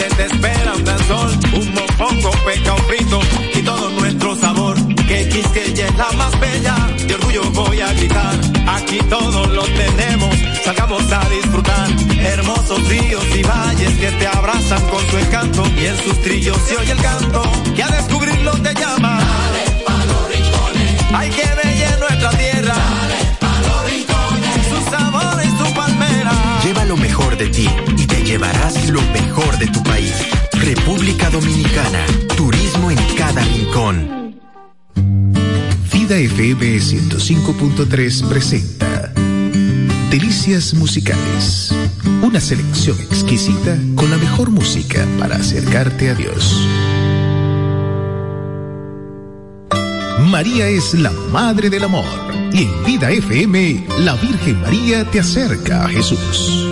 Te espera un gran sol, un mofongo, peca, un frito y todo nuestro sabor. Que Quisqueya es la más bella, de orgullo voy a gritar. Aquí todo lo tenemos, salgamos a disfrutar. Hermosos ríos y valles que te abrazan con su encanto. Y en sus trillos se oye el canto, que a descubrirlo te llama. Dale a los rincones. Hay que bella nuestra tierra. Dale a los rincones. Su sabor y su palmera. Lleva lo mejor de ti llevarás lo mejor de tu país. República Dominicana. Turismo en cada rincón. Vida FM 105.3 presenta Delicias Musicales. Una selección exquisita con la mejor música para acercarte a Dios. María es la Madre del Amor. Y en Vida FM, la Virgen María te acerca a Jesús.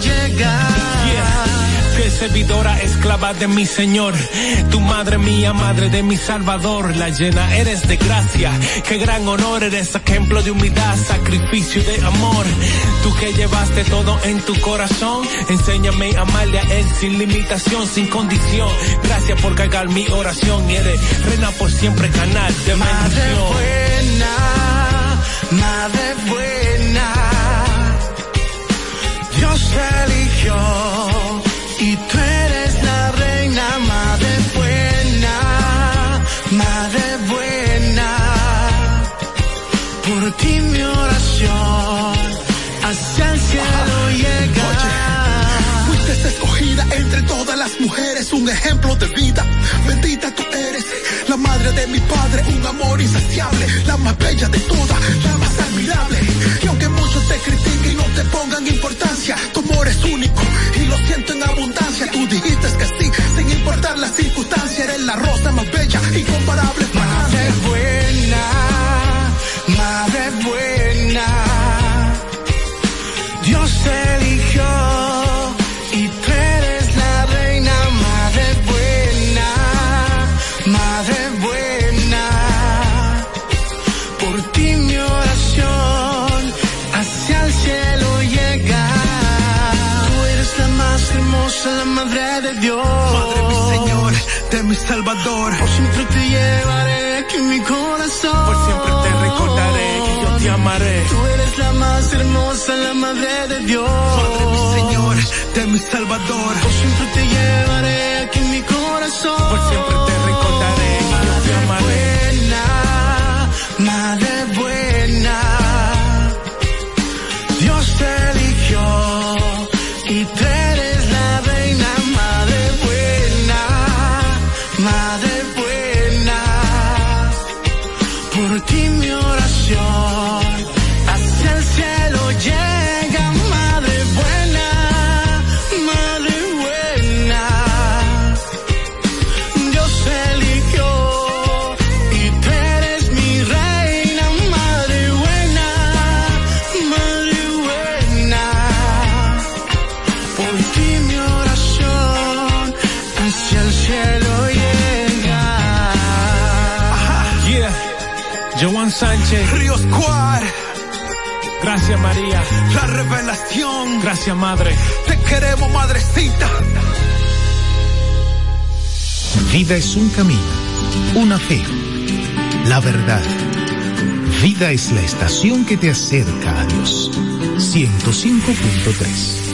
Cielo llega. Fiel servidora, esclava de mi Señor, tu madre mía, madre de mi Salvador, la llena eres de gracia, qué gran honor, eres ejemplo de humildad, sacrificio de amor, tú que llevaste todo en tu corazón, enséñame a amarle a Él sin limitación, sin condición, gracias por cargar mi oración. Eres reina por siempre, canal de Madre bendición. buena, madre buena, un ejemplo de vida. Bendita tú eres, la madre de mi padre, un amor insaciable, la más bella de todas, la más admirable. Y aunque muchos te y no te pongan importancia, tu amor es único y lo siento en abundancia. Tú dijiste que sí, sin importar la circunstancia, eres la rosa más bella, incomparable. Madre Dios. Madre mi Señor, de mi Salvador. Por siempre te llevaré aquí en mi corazón. Por siempre te recordaré que yo te amaré. Tú eres la más hermosa, la madre de Dios. Madre mi Señor, de mi Salvador. Por siempre te llevaré aquí en mi corazón. Por siempre Gracias Madre. Te queremos, madrecita. Vida es un camino, una fe, la verdad. Vida es la estación que te acerca a Dios. 105.3